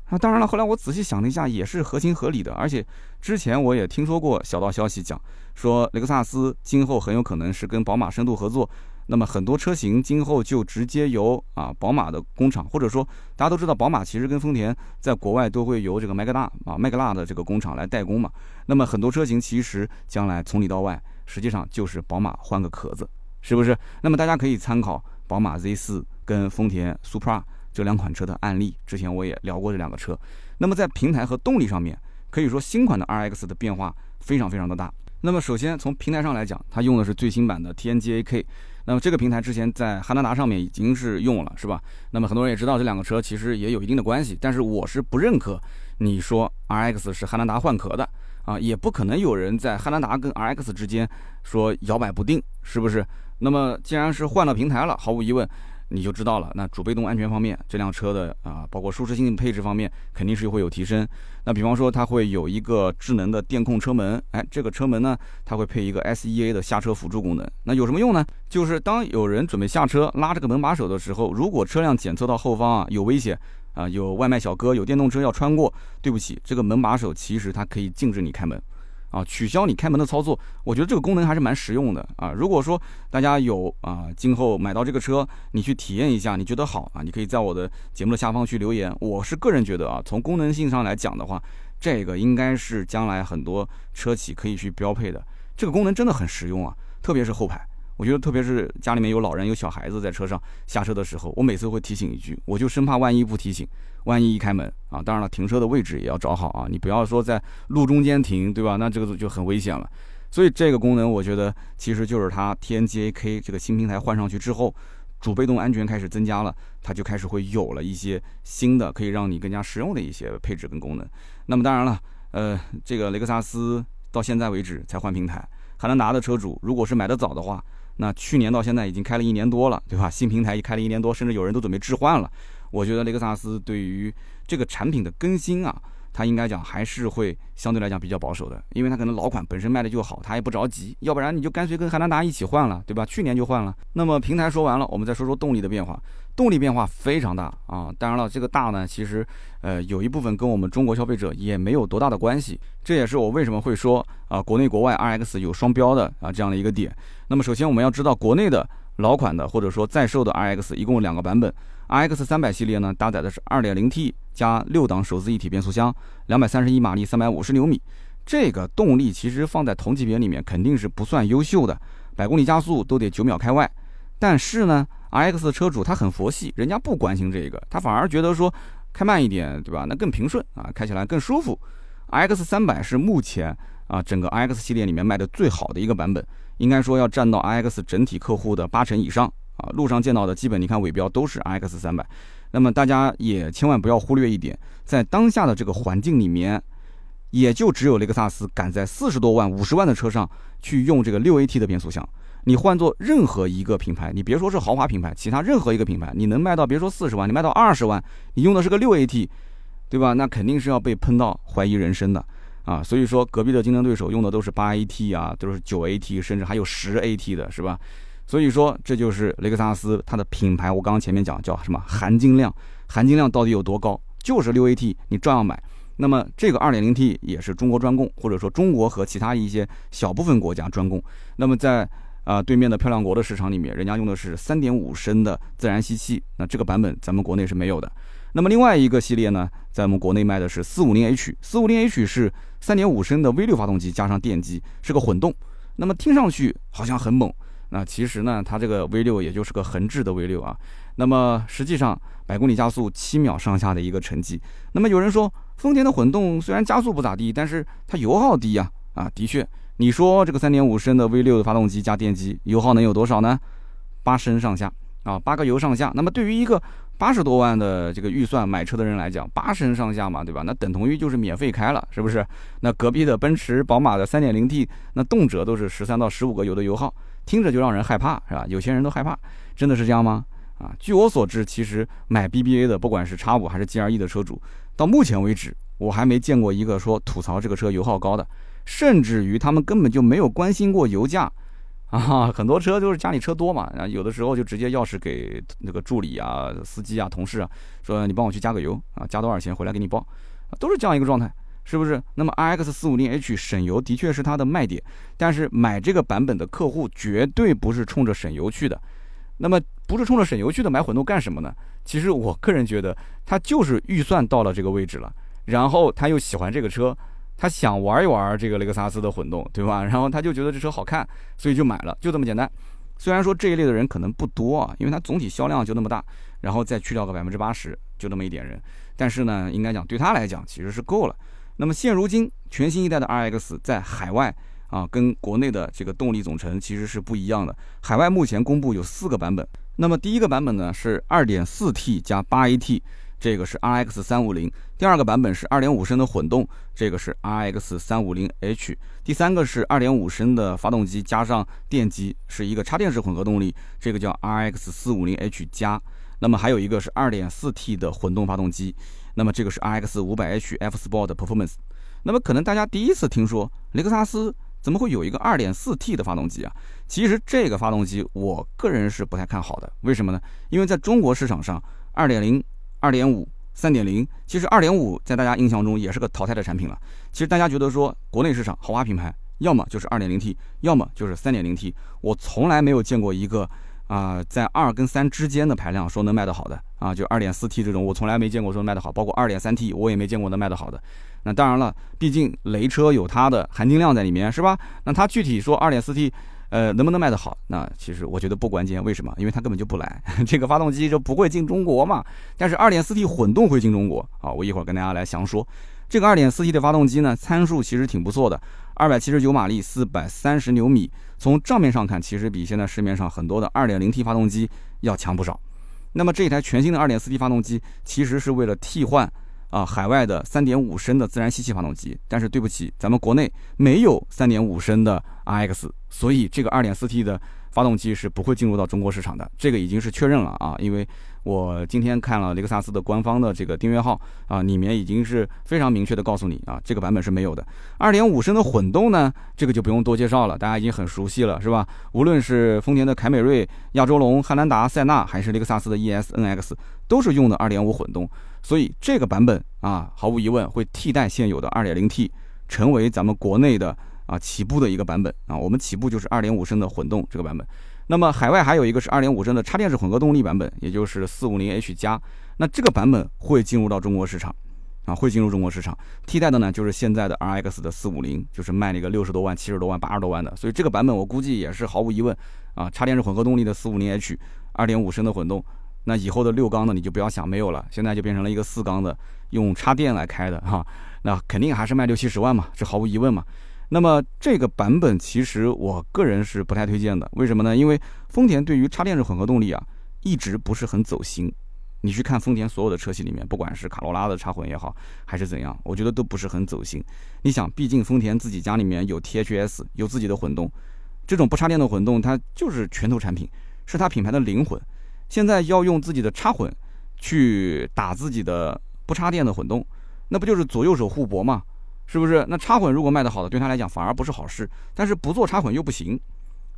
[SPEAKER 1] 啊，当然了，后来我仔细想了一下，也是合情合理的。而且之前我也听说过小道消息讲，说雷克萨斯今后很有可能是跟宝马深度合作。那么很多车型今后就直接由啊宝马的工厂，或者说大家都知道，宝马其实跟丰田在国外都会由这个麦格纳啊麦格纳的这个工厂来代工嘛。那么很多车型其实将来从里到外，实际上就是宝马换个壳子，是不是？那么大家可以参考宝马 Z4 跟丰田 Supra 这两款车的案例。之前我也聊过这两个车。那么在平台和动力上面，可以说新款的 RX 的变化非常非常的大。那么首先从平台上来讲，它用的是最新版的 TNGA-K。那么这个平台之前在汉兰达上面已经是用了，是吧？那么很多人也知道这两个车其实也有一定的关系，但是我是不认可你说 RX 是汉兰达换壳的啊，也不可能有人在汉兰达跟 RX 之间说摇摆不定，是不是？那么既然是换了平台了，毫无疑问。你就知道了，那主被动安全方面，这辆车的啊，包括舒适性配置方面，肯定是会有提升。那比方说，它会有一个智能的电控车门，哎，这个车门呢，它会配一个 SEA 的下车辅助功能。那有什么用呢？就是当有人准备下车拉这个门把手的时候，如果车辆检测到后方啊有危险啊，有外卖小哥、有电动车要穿过，对不起，这个门把手其实它可以禁止你开门。啊，取消你开门的操作，我觉得这个功能还是蛮实用的啊。如果说大家有啊，今后买到这个车，你去体验一下，你觉得好啊，你可以在我的节目的下方去留言。我是个人觉得啊，从功能性上来讲的话，这个应该是将来很多车企可以去标配的。这个功能真的很实用啊，特别是后排。我觉得，特别是家里面有老人、有小孩子在车上下车的时候，我每次会提醒一句，我就生怕万一不提醒，万一一开门啊，当然了，停车的位置也要找好啊，你不要说在路中间停，对吧？那这个就很危险了。所以这个功能，我觉得其实就是它 TNGA-K 这个新平台换上去之后，主被动安全开始增加了，它就开始会有了一些新的可以让你更加实用的一些配置跟功能。那么当然了，呃，这个雷克萨斯到现在为止才换平台，汉兰达的车主如果是买的早的话。那去年到现在已经开了一年多了，对吧？新平台也开了一年多，甚至有人都准备置换了。我觉得雷克萨斯对于这个产品的更新啊，它应该讲还是会相对来讲比较保守的，因为它可能老款本身卖的就好，它也不着急。要不然你就干脆跟汉兰达一起换了，对吧？去年就换了。那么平台说完了，我们再说说动力的变化。动力变化非常大啊！当然了，这个大呢，其实呃有一部分跟我们中国消费者也没有多大的关系。这也是我为什么会说啊，国内国外 RX 有双标的啊这样的一个点。那么首先我们要知道，国内的老款的或者说在售的 RX 一共有两个版本，RX 三百系列呢搭载的是 2.0T 加六档手自一体变速箱，两百三十一马力，三百五十牛米。这个动力其实放在同级别里面肯定是不算优秀的，百公里加速都得九秒开外。但是呢。R X 车主他很佛系，人家不关心这个，他反而觉得说开慢一点，对吧？那更平顺啊，开起来更舒服。R X 三百是目前啊整个 R X 系列里面卖的最好的一个版本，应该说要占到 R X 整体客户的八成以上啊。路上见到的基本你看尾标都是 R X 三百。那么大家也千万不要忽略一点，在当下的这个环境里面，也就只有雷克萨斯敢在四十多万、五十万的车上去用这个六 A T 的变速箱。你换做任何一个品牌，你别说是豪华品牌，其他任何一个品牌，你能卖到别说四十万，你卖到二十万，你用的是个六 AT，对吧？那肯定是要被喷到怀疑人生的啊！所以说，隔壁的竞争对手用的都是八 AT 啊，都是九 AT，甚至还有十 AT 的，是吧？所以说，这就是雷克萨斯它的品牌。我刚刚前面讲叫什么含金量？含金量到底有多高？就是六 AT，你照样买。那么这个二点零 T 也是中国专供，或者说中国和其他一些小部分国家专供。那么在啊，对面的漂亮国的市场里面，人家用的是三点五升的自然吸气，那这个版本咱们国内是没有的。那么另外一个系列呢，在我们国内卖的是四五零 H，四五零 H 是三点五升的 V 六发动机加上电机，是个混动。那么听上去好像很猛，那其实呢，它这个 V 六也就是个横置的 V 六啊。那么实际上百公里加速七秒上下的一个成绩。那么有人说，丰田的混动虽然加速不咋地，但是它油耗低呀。啊，啊的确。你说这个三点五升的 V 六的发动机加电机，油耗能有多少呢？八升上下啊，八个油上下。那么对于一个八十多万的这个预算买车的人来讲，八升上下嘛，对吧？那等同于就是免费开了，是不是？那隔壁的奔驰、宝马的三点零 T，那动辄都是十三到十五个油的油耗，听着就让人害怕，是吧？有些人都害怕，真的是这样吗？啊，据我所知，其实买 BBA 的，不管是叉五还是 GRE 的车主，到目前为止，我还没见过一个说吐槽这个车油耗高的。甚至于他们根本就没有关心过油价，啊，很多车都是家里车多嘛，然后有的时候就直接钥匙给那个助理啊、司机啊、同事啊，说你帮我去加个油啊，加多少钱回来给你报，都是这样一个状态，是不是？那么 RX 四五零 H 省油的确是它的卖点，但是买这个版本的客户绝对不是冲着省油去的。那么不是冲着省油去的买混动干什么呢？其实我个人觉得，他就是预算到了这个位置了，然后他又喜欢这个车。他想玩一玩这个雷克萨斯的混动，对吧？然后他就觉得这车好看，所以就买了，就这么简单。虽然说这一类的人可能不多啊，因为它总体销量就那么大，然后再去掉个百分之八十，就那么一点人。但是呢，应该讲对他来讲其实是够了。那么现如今全新一代的 RX 在海外啊，跟国内的这个动力总成其实是不一样的。海外目前公布有四个版本，那么第一个版本呢是 2.4T 加 8AT。这个是 RX 三五零，第二个版本是二点五升的混动，这个是 RX 三五零 H，第三个是二点五升的发动机加上电机，是一个插电式混合动力，这个叫 RX 四五零 H 加。那么还有一个是二点四 T 的混动发动机，那么这个是 RX 五百 H F Sport Performance。那么可能大家第一次听说雷克萨斯怎么会有一个二点四 T 的发动机啊？其实这个发动机我个人是不太看好的，为什么呢？因为在中国市场上，二点零。二点五、三点零，其实二点五在大家印象中也是个淘汰的产品了。其实大家觉得说，国内市场豪华品牌，要么就是二点零 T，要么就是三点零 T。我从来没有见过一个啊，在二跟三之间的排量说能卖得好的啊，就二点四 T 这种，我从来没见过说卖得好。包括二点三 T，我也没见过能卖得好的。那当然了，毕竟雷车有它的含金量在里面，是吧？那它具体说二点四 T。呃，能不能卖得好？那其实我觉得不关键，为什么？因为它根本就不来，这个发动机就不会进中国嘛。但是 2.4T 混动会进中国啊，我一会儿跟大家来详说。这个 2.4T 的发动机呢，参数其实挺不错的，279马力，430牛米。从账面上看，其实比现在市面上很多的 2.0T 发动机要强不少。那么这一台全新的 2.4T 发动机，其实是为了替换。啊，海外的三点五升的自然吸气发动机，但是对不起，咱们国内没有三点五升的 RX，所以这个二点四 T 的发动机是不会进入到中国市场的，这个已经是确认了啊，因为我今天看了雷克萨斯的官方的这个订阅号啊，里面已经是非常明确的告诉你啊，这个版本是没有的。二点五升的混动呢，这个就不用多介绍了，大家已经很熟悉了，是吧？无论是丰田的凯美瑞、亚洲龙、汉兰达、塞纳，还是雷克萨斯的 ES、NX，都是用的二点五混动。所以这个版本啊，毫无疑问会替代现有的 2.0T，成为咱们国内的啊起步的一个版本啊。我们起步就是2.5升的混动这个版本。那么海外还有一个是2.5升的插电式混合动力版本，也就是 450H 加。那这个版本会进入到中国市场啊，会进入中国市场。替代的呢就是现在的 RX 的450，就是卖那个六十多万、七十多万、八十多万的。所以这个版本我估计也是毫无疑问啊，插电式混合动力的 450H，2.5 升的混动。那以后的六缸的你就不要想没有了，现在就变成了一个四缸的，用插电来开的哈，那肯定还是卖六七十万嘛，这毫无疑问嘛。那么这个版本其实我个人是不太推荐的，为什么呢？因为丰田对于插电式混合动力啊，一直不是很走心。你去看丰田所有的车系里面，不管是卡罗拉的插混也好，还是怎样，我觉得都不是很走心。你想，毕竟丰田自己家里面有 THS，有自己的混动，这种不插电的混动，它就是拳头产品，是它品牌的灵魂。现在要用自己的插混去打自己的不插电的混动，那不就是左右手互搏吗？是不是？那插混如果卖得好的，对他来讲反而不是好事。但是不做插混又不行，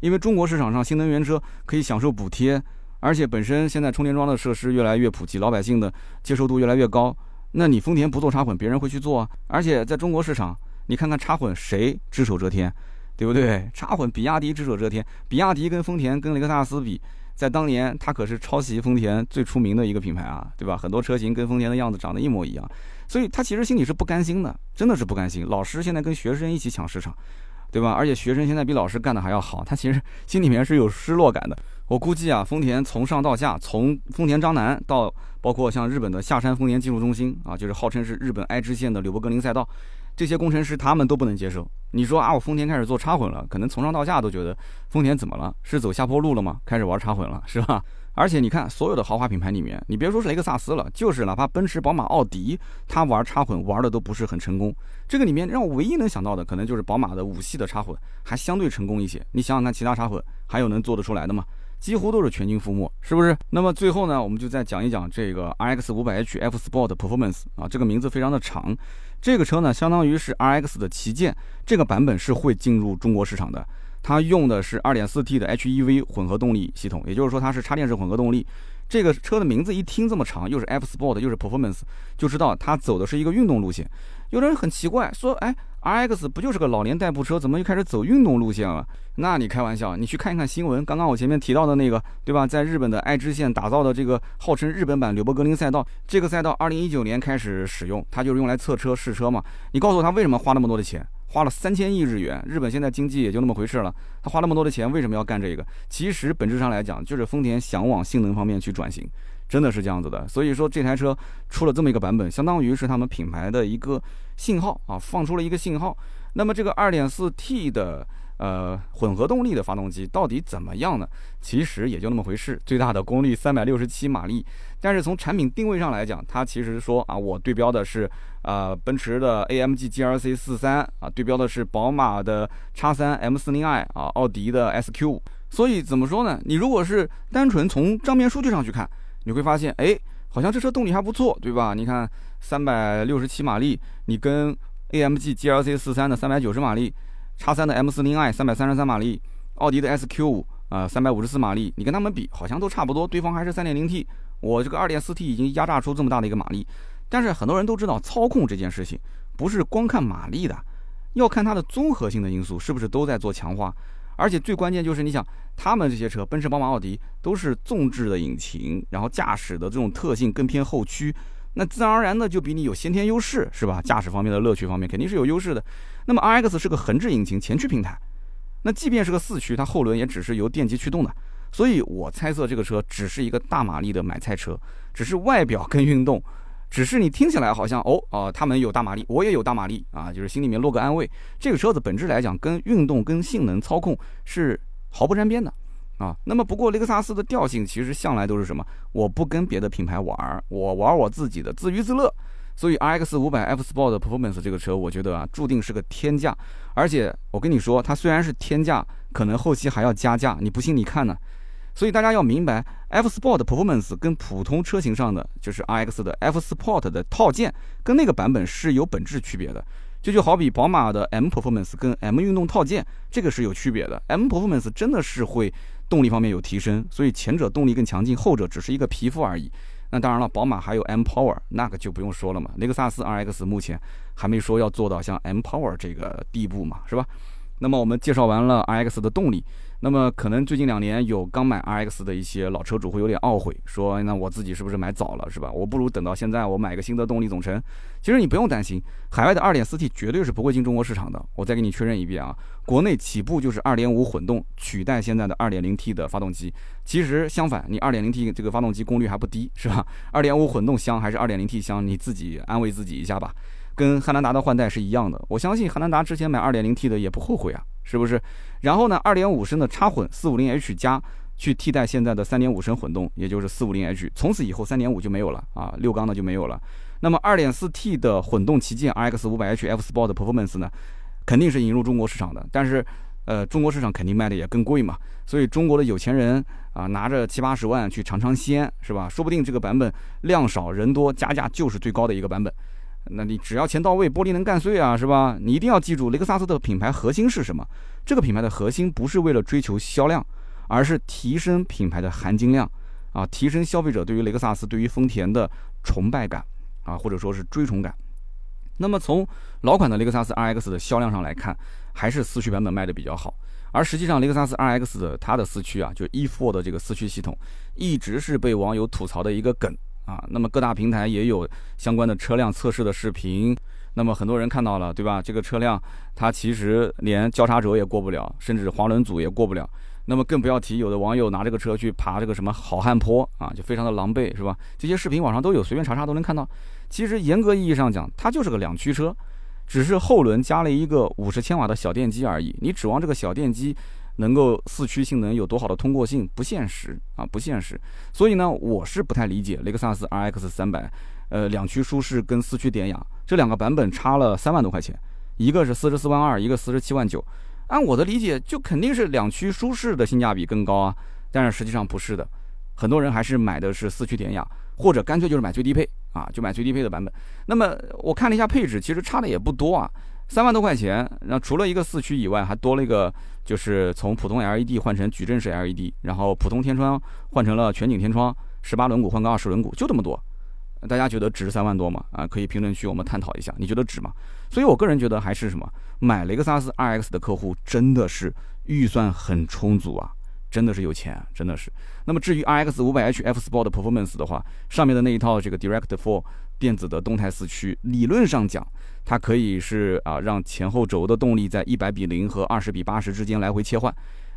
[SPEAKER 1] 因为中国市场上新能源车可以享受补贴，而且本身现在充电桩的设施越来越普及，老百姓的接受度越来越高。那你丰田不做插混，别人会去做啊。而且在中国市场，你看看插混谁只手遮天，对不对？插混比亚迪只手遮天，比亚迪跟丰田跟雷克萨斯比。在当年，它可是抄袭丰田最出名的一个品牌啊，对吧？很多车型跟丰田的样子长得一模一样，所以他其实心里是不甘心的，真的是不甘心。老师现在跟学生一起抢市场，对吧？而且学生现在比老师干的还要好，他其实 心里面是有失落感的。我估计啊，丰田从上到下，从丰田章男到包括像日本的下山丰田技术中心啊，就是号称是日本爱知县的柳伯格林赛道。这些工程师他们都不能接受。你说啊，我丰田开始做插混了，可能从上到下都觉得丰田怎么了？是走下坡路了吗？开始玩插混了，是吧？而且你看，所有的豪华品牌里面，你别说是雷克萨斯了，就是哪怕奔驰、宝马、奥迪，它玩插混玩的都不是很成功。这个里面让我唯一能想到的，可能就是宝马的五系的插混还相对成功一些。你想想看，其他插混还有能做得出来的吗？几乎都是全军覆没，是不是？那么最后呢，我们就再讲一讲这个 RX 500h F Sport Performance 啊，这个名字非常的长。这个车呢，相当于是 RX 的旗舰，这个版本是会进入中国市场的。它用的是 2.4T 的 HEV 混合动力系统，也就是说它是插电式混合动力。这个车的名字一听这么长，又是 F Sport 又是 Performance，就知道它走的是一个运动路线。有的人很奇怪，说：“哎，RX 不就是个老年代步车，怎么又开始走运动路线了？”那你开玩笑，你去看一看新闻，刚刚我前面提到的那个，对吧？在日本的爱知县打造的这个号称日本版柳博格林赛道，这个赛道2019年开始使用，它就是用来测车试车嘛。你告诉我，他为什么花那么多的钱？花了三千亿日元，日本现在经济也就那么回事了。他花那么多的钱，为什么要干这个？其实本质上来讲，就是丰田想往性能方面去转型，真的是这样子的。所以说这台车出了这么一个版本，相当于是他们品牌的一个信号啊，放出了一个信号。那么这个 2.4T 的。呃，混合动力的发动机到底怎么样呢？其实也就那么回事，最大的功率三百六十七马力。但是从产品定位上来讲，它其实说啊，我对标的是呃奔驰的 AMG GRC 四三啊，对标的是宝马的叉三 M 四零 i 啊，奥迪的 SQ 五。所以怎么说呢？你如果是单纯从账面数据上去看，你会发现，哎，好像这车动力还不错，对吧？你看三百六十七马力，你跟 AMG G L C 四三的三百九十马力。叉三的 M 四零 i 三百三十三马力，奥迪的 SQ 五啊三百五十四马力，你跟他们比好像都差不多，对方还是三点零 T，我这个二点四 T 已经压榨出这么大的一个马力，但是很多人都知道操控这件事情不是光看马力的，要看它的综合性的因素是不是都在做强化，而且最关键就是你想他们这些车，奔驰、宝马、奥迪都是纵置的引擎，然后驾驶的这种特性更偏后驱。那自然而然的就比你有先天优势，是吧？驾驶方面的乐趣方面肯定是有优势的。那么 RX 是个横置引擎前驱平台，那即便是个四驱，它后轮也只是由电机驱动的。所以我猜测这个车只是一个大马力的买菜车，只是外表更运动，只是你听起来好像哦哦，他们有大马力，我也有大马力啊，就是心里面落个安慰。这个车子本质来讲跟运动跟性能操控是毫不沾边的。啊，那么不过雷克萨斯的调性其实向来都是什么？我不跟别的品牌玩，我玩我自己的，自娱自乐。所以 RX 五百 F Sport Performance 这个车，我觉得啊，注定是个天价。而且我跟你说，它虽然是天价，可能后期还要加价。你不信你看呢？所以大家要明白，F Sport Performance 跟普通车型上的就是 RX 的 F Sport 的套件，跟那个版本是有本质区别的。这就好比宝马的 M Performance 跟 M 运动套件，这个是有区别的。M Performance 真的是会。动力方面有提升，所以前者动力更强劲，后者只是一个皮肤而已。那当然了，宝马还有 M Power，那个就不用说了嘛。雷克萨斯 RX 目前还没说要做到像 M Power 这个地步嘛，是吧？那么我们介绍完了 RX 的动力。那么可能最近两年有刚买 RX 的一些老车主会有点懊悔，说那我自己是不是买早了，是吧？我不如等到现在我买个新的动力总成。其实你不用担心，海外的 2.4T 绝对是不会进中国市场的。我再给你确认一遍啊，国内起步就是2.5混动取代现在的 2.0T 的发动机。其实相反，你 2.0T 这个发动机功率还不低，是吧？2.5混动香还是 2.0T 香？你自己安慰自己一下吧。跟汉兰达的换代是一样的，我相信汉兰达之前买 2.0T 的也不后悔啊，是不是？然后呢，2.5升的插混 450H 加去替代现在的3.5升混动，也就是 450H，从此以后3.5就没有了啊，六缸的就没有了。那么 2.4T 的混动旗舰 RX 500H F Sport Performance 呢，肯定是引入中国市场的，但是呃，中国市场肯定卖的也更贵嘛，所以中国的有钱人啊，拿着七八十万去尝尝鲜，是吧？说不定这个版本量少人多，加价就是最高的一个版本。那你只要钱到位，玻璃能干碎啊，是吧？你一定要记住，雷克萨斯的品牌核心是什么？这个品牌的核心不是为了追求销量，而是提升品牌的含金量啊，提升消费者对于雷克萨斯、对于丰田的崇拜感啊，或者说是追崇感。那么从老款的雷克萨斯 RX 的销量上来看，还是四驱版本卖的比较好。而实际上，雷克萨斯 RX 的它的四驱啊，就 E4 的这个四驱系统，一直是被网友吐槽的一个梗。啊，那么各大平台也有相关的车辆测试的视频，那么很多人看到了，对吧？这个车辆它其实连交叉轴也过不了，甚至滑轮组也过不了。那么更不要提有的网友拿这个车去爬这个什么好汉坡啊，就非常的狼狈，是吧？这些视频网上都有，随便查查都能看到。其实严格意义上讲，它就是个两驱车，只是后轮加了一个五十千瓦的小电机而已。你指望这个小电机？能够四驱性能有多好的通过性不现实啊，不现实。所以呢，我是不太理解雷克萨斯 RX 三百，呃，两驱舒适跟四驱典雅这两个版本差了三万多块钱，一个是四十四万二，一个四十七万九。按我的理解，就肯定是两驱舒适的性价比更高啊。但是实际上不是的，很多人还是买的是四驱典雅，或者干脆就是买最低配啊，就买最低配的版本。那么我看了一下配置，其实差的也不多啊。三万多块钱，那除了一个四驱以外，还多了一个，就是从普通 LED 换成矩阵式 LED，然后普通天窗换成了全景天窗，十八轮毂换个二十轮毂，就这么多。大家觉得值三万多吗？啊，可以评论区我们探讨一下，你觉得值吗？所以我个人觉得还是什么，买雷克萨斯 RX 的客户真的是预算很充足啊，真的是有钱，真的是。那么至于 RX 500h F Sport Performance 的话，上面的那一套这个 Direct Four 电子的动态四驱，理论上讲。它可以是啊，让前后轴的动力在一百比零和二十比八十之间来回切换。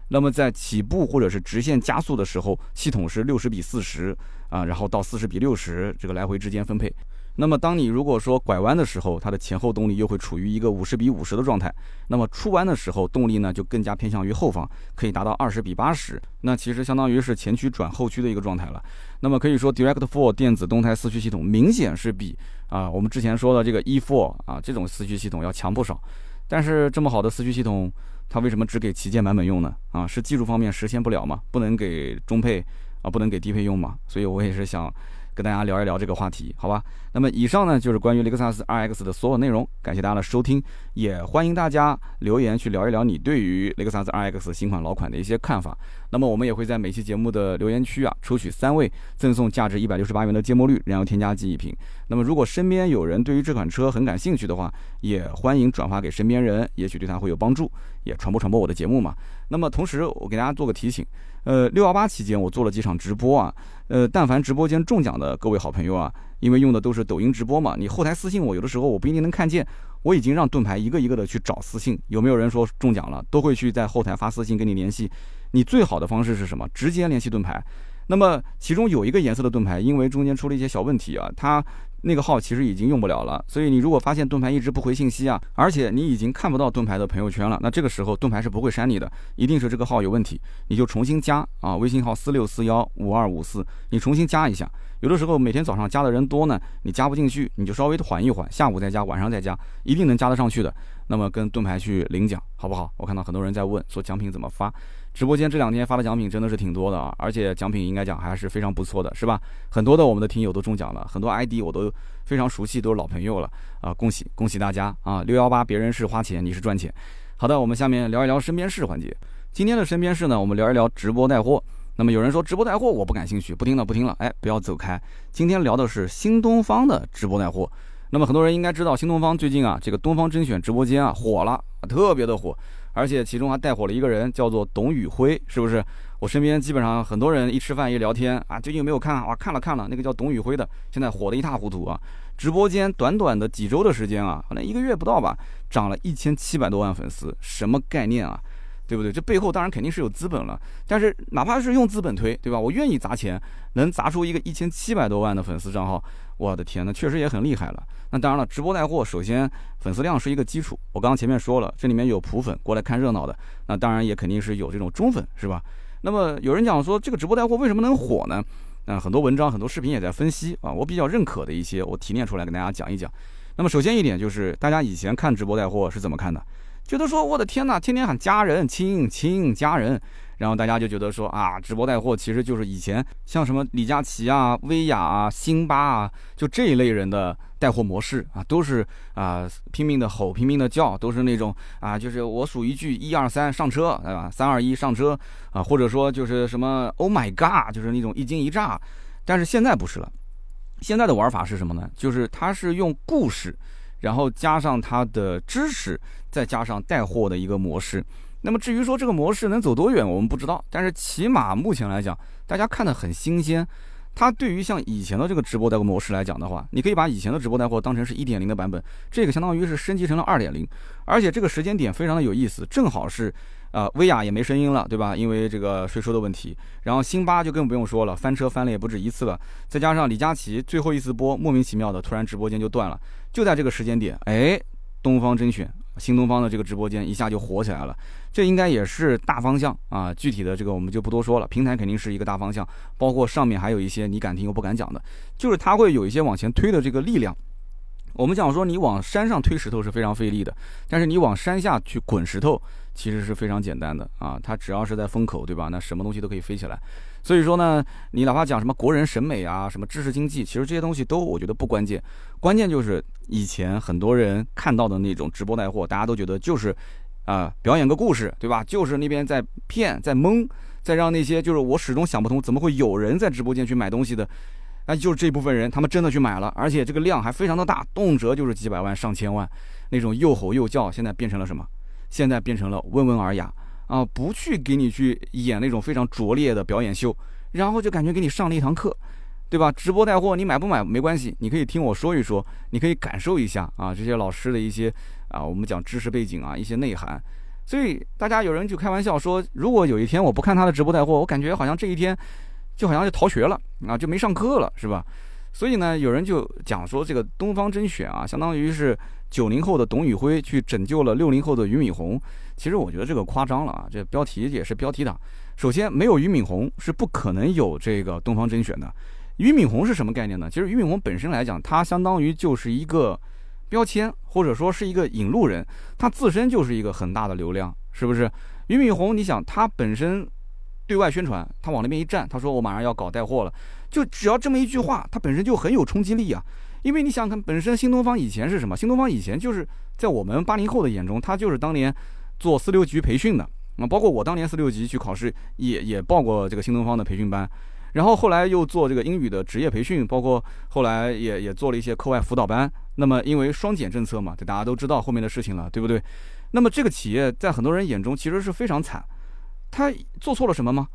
[SPEAKER 1] 那么在起步或者是直线加速的时候，系统是六十比四十啊，然后到四十比六十这个来回之间分配。那么，当你如果说拐弯的时候，它的前后动力又会处于一个五十比五十的状态。那么出弯的时候，动力呢就更加偏向于后方，可以达到二十比八十。那其实相当于是前驱转后驱的一个状态了。那么可以说，Direct Four 电子动态四驱系统明显是比啊我们之前说的这个 E Four 啊这种四驱系统要强不少。但是这么好的四驱系统，它为什么只给旗舰版本用呢？啊，是技术方面实现不了吗？不能给中配啊，不能给低配用吗？所以我也是想。跟大家聊一聊这个话题，好吧？那么以上呢就是关于雷克萨斯 RX 的所有内容，感谢大家的收听，也欢迎大家留言去聊一聊你对于雷克萨斯 RX 新款老款的一些看法。那么我们也会在每期节目的留言区啊抽取三位赠送价值一百六十八元的芥末绿燃油添加剂一瓶。那么如果身边有人对于这款车很感兴趣的话，也欢迎转发给身边人，也许对他会有帮助，也传播传播我的节目嘛。那么同时我给大家做个提醒。呃，六幺八期间我做了几场直播啊，呃，但凡直播间中奖的各位好朋友啊，因为用的都是抖音直播嘛，你后台私信我，有的时候我不一定能看见，我已经让盾牌一个一个的去找私信，有没有人说中奖了，都会去在后台发私信跟你联系。你最好的方式是什么？直接联系盾牌。那么其中有一个颜色的盾牌，因为中间出了一些小问题啊，它。那个号其实已经用不了了，所以你如果发现盾牌一直不回信息啊，而且你已经看不到盾牌的朋友圈了，那这个时候盾牌是不会删你的，一定是这个号有问题，你就重新加啊，微信号四六四幺五二五四，你重新加一下。有的时候每天早上加的人多呢，你加不进去，你就稍微缓一缓，下午再加，晚上再加，一定能加得上去的。那么跟盾牌去领奖，好不好？我看到很多人在问，说奖品怎么发？直播间这两天发的奖品真的是挺多的啊，而且奖品应该讲还是非常不错的，是吧？很多的我们的听友都中奖了，很多 ID 我都非常熟悉，都是老朋友了啊！恭喜恭喜大家啊！六幺八别人是花钱，你是赚钱。好的，我们下面聊一聊身边事环节。今天的身边事呢，我们聊一聊直播带货。那么有人说直播带货我不感兴趣，不听了不听了，哎，不要走开。今天聊的是新东方的直播带货。那么很多人应该知道，新东方最近啊，这个东方甄选直播间啊火了，特别的火。而且其中还带火了一个人，叫做董宇辉，是不是？我身边基本上很多人一吃饭一聊天啊，最近有没有看？哇，看了看了，那个叫董宇辉的，现在火得一塌糊涂啊！直播间短短的几周的时间啊，可能一个月不到吧，涨了一千七百多万粉丝，什么概念啊？对不对？这背后当然肯定是有资本了，但是哪怕是用资本推，对吧？我愿意砸钱，能砸出一个一千七百多万的粉丝账号，我的天呐，确实也很厉害了。那当然了，直播带货首先粉丝量是一个基础，我刚刚前面说了，这里面有普粉过来看热闹的，那当然也肯定是有这种中粉，是吧？那么有人讲说这个直播带货为什么能火呢？那很多文章、很多视频也在分析啊，我比较认可的一些，我提炼出来跟大家讲一讲。那么首先一点就是，大家以前看直播带货是怎么看的？觉得说我的天呐，天天喊家人亲亲家人，然后大家就觉得说啊，直播带货其实就是以前像什么李佳琦啊、薇娅啊、辛巴啊，就这一类人的带货模式啊，都是啊拼命的吼、拼命的叫，都是那种啊，就是我数一句一二三上车，对吧？三二一上车啊，或者说就是什么 Oh my God，就是那种一惊一乍。但是现在不是了，现在的玩法是什么呢？就是他是用故事。然后加上它的知识，再加上带货的一个模式。那么至于说这个模式能走多远，我们不知道。但是起码目前来讲，大家看的很新鲜。它对于像以前的这个直播带货模式来讲的话，你可以把以前的直播带货当成是一点零的版本，这个相当于是升级成了二点零。而且这个时间点非常的有意思，正好是。啊，薇娅也没声音了，对吧？因为这个税收的问题。然后辛巴就更不用说了，翻车翻了也不止一次了。再加上李佳琦最后一次播，莫名其妙的突然直播间就断了。就在这个时间点，哎，东方甄选新东方的这个直播间一下就火起来了。这应该也是大方向啊，具体的这个我们就不多说了。平台肯定是一个大方向，包括上面还有一些你敢听又不敢讲的，就是它会有一些往前推的这个力量。我们讲说，你往山上推石头是非常费力的，但是你往山下去滚石头。其实是非常简单的啊，它只要是在风口，对吧？那什么东西都可以飞起来。所以说呢，你哪怕讲什么国人审美啊，什么知识经济，其实这些东西都我觉得不关键，关键就是以前很多人看到的那种直播带货，大家都觉得就是，啊，表演个故事，对吧？就是那边在骗，在蒙，在让那些就是我始终想不通，怎么会有人在直播间去买东西的？那就是这部分人，他们真的去买了，而且这个量还非常的大，动辄就是几百万、上千万，那种又吼又叫，现在变成了什么？现在变成了温文尔雅。啊，不去给你去演那种非常拙劣的表演秀，然后就感觉给你上了一堂课，对吧？直播带货你买不买没关系，你可以听我说一说，你可以感受一下啊，这些老师的一些啊，我们讲知识背景啊，一些内涵。所以大家有人就开玩笑说，如果有一天我不看他的直播带货，我感觉好像这一天就好像就逃学了啊，就没上课了，是吧？所以呢，有人就讲说这个东方甄选啊，相当于是九零后的董宇辉去拯救了六零后的俞敏洪。其实我觉得这个夸张了啊，这标题也是标题党。首先，没有俞敏洪是不可能有这个东方甄选的。俞敏洪是什么概念呢？其实俞敏洪本身来讲，他相当于就是一个标签，或者说是一个引路人，他自身就是一个很大的流量，是不是？俞敏洪，你想他本身对外宣传，他往那边一站，他说我马上要搞带货了。就只要这么一句话，他本身就很有冲击力啊！因为你想想看，本身新东方以前是什么？新东方以前就是在我们八零后的眼中，它就是当年做四六级培训的啊。包括我当年四六级去考试，也也报过这个新东方的培训班，然后后来又做这个英语的职业培训，包括后来也也做了一些课外辅导班。那么因为双减政策嘛，这大家都知道后面的事情了，对不对？那么这个企业在很多人眼中其实是非常惨，他做错了什么吗？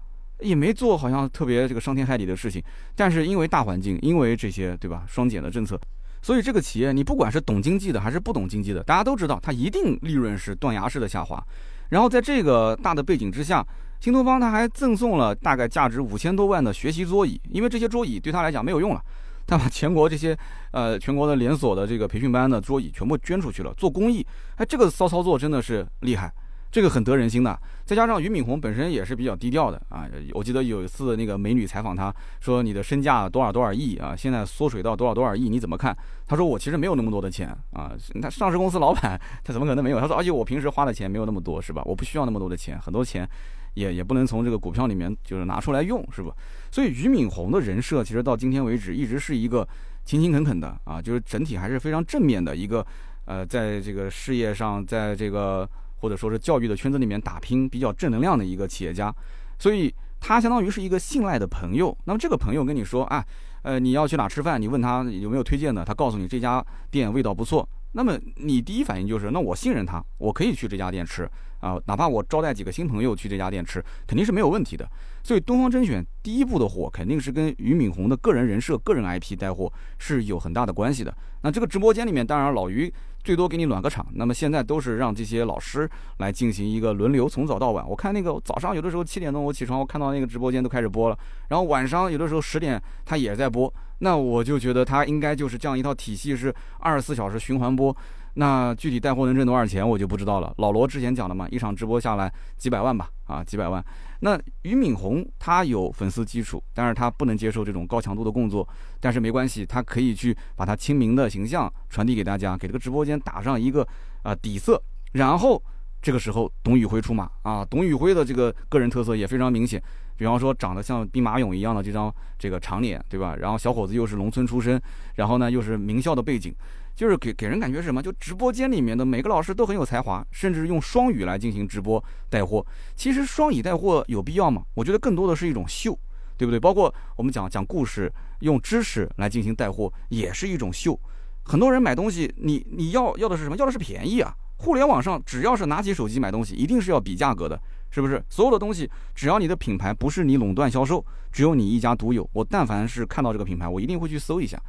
[SPEAKER 1] 也没做好像特别这个伤天害理的事情，但是因为大环境，因为这些对吧双减的政策，所以这个企业你不管是懂经济的还是不懂经济的，大家都知道它一定利润是断崖式的下滑。然后在这个大的背景之下，新东方它还赠送了大概价值五千多万的学习桌椅，因为这些桌椅对他来讲没有用了，他把全国这些呃全国的连锁的这个培训班的桌椅全部捐出去了，做公益。哎，这个骚操作真的是厉害。这个很得人心的，再加上俞敏洪本身也是比较低调的啊。我记得有一次那个美女采访他，说你的身价多少多少亿啊，现在缩水到多少多少亿，你怎么看？他说我其实没有那么多的钱啊。他上市公司老板，他怎么可能没有？他说而且我平时花的钱没有那么多，是吧？我不需要那么多的钱，很多钱也也不能从这个股票里面就是拿出来用，是吧？所以俞敏洪的人设其实到今天为止一直是一个勤勤恳恳的啊，就是整体还是非常正面的一个呃，在这个事业上，在这个。或者说是教育的圈子里面打拼比较正能量的一个企业家，所以他相当于是一个信赖的朋友。那么这个朋友跟你说啊，呃，你要去哪吃饭？你问他有没有推荐的，他告诉你这家店味道不错。那么你第一反应就是，那我信任他，我可以去这家店吃啊，哪怕我招待几个新朋友去这家店吃，肯定是没有问题的。所以东方甄选第一步的火，肯定是跟俞敏洪的个人人设、个人 IP 带货是有很大的关系的。那这个直播间里面，当然老俞。最多给你暖个场，那么现在都是让这些老师来进行一个轮流，从早到晚。我看那个早上有的时候七点钟我起床，我看到那个直播间都开始播了，然后晚上有的时候十点他也在播，那我就觉得他应该就是这样一套体系，是二十四小时循环播。那具体带货能挣多少钱，我就不知道了。老罗之前讲的嘛，一场直播下来几百万吧，啊，几百万。那俞敏洪他有粉丝基础，但是他不能接受这种高强度的工作，但是没关系，他可以去把他亲民的形象传递给大家，给这个直播间打上一个啊底色。然后这个时候，董宇辉出马啊，董宇辉的这个个人特色也非常明显，比方说长得像兵马俑一样的这张这个长脸，对吧？然后小伙子又是农村出身，然后呢又是名校的背景。就是给给人感觉是什么？就直播间里面的每个老师都很有才华，甚至用双语来进行直播带货。其实双语带货有必要吗？我觉得更多的是一种秀，对不对？包括我们讲讲故事，用知识来进行带货，也是一种秀。很多人买东西，你你要要的是什么？要的是便宜啊！互联网上只要是拿起手机买东西，一定是要比价格的，是不是？所有的东西，只要你的品牌不是你垄断销售，只有你一家独有，我但凡是看到这个品牌，我一定会去搜一下，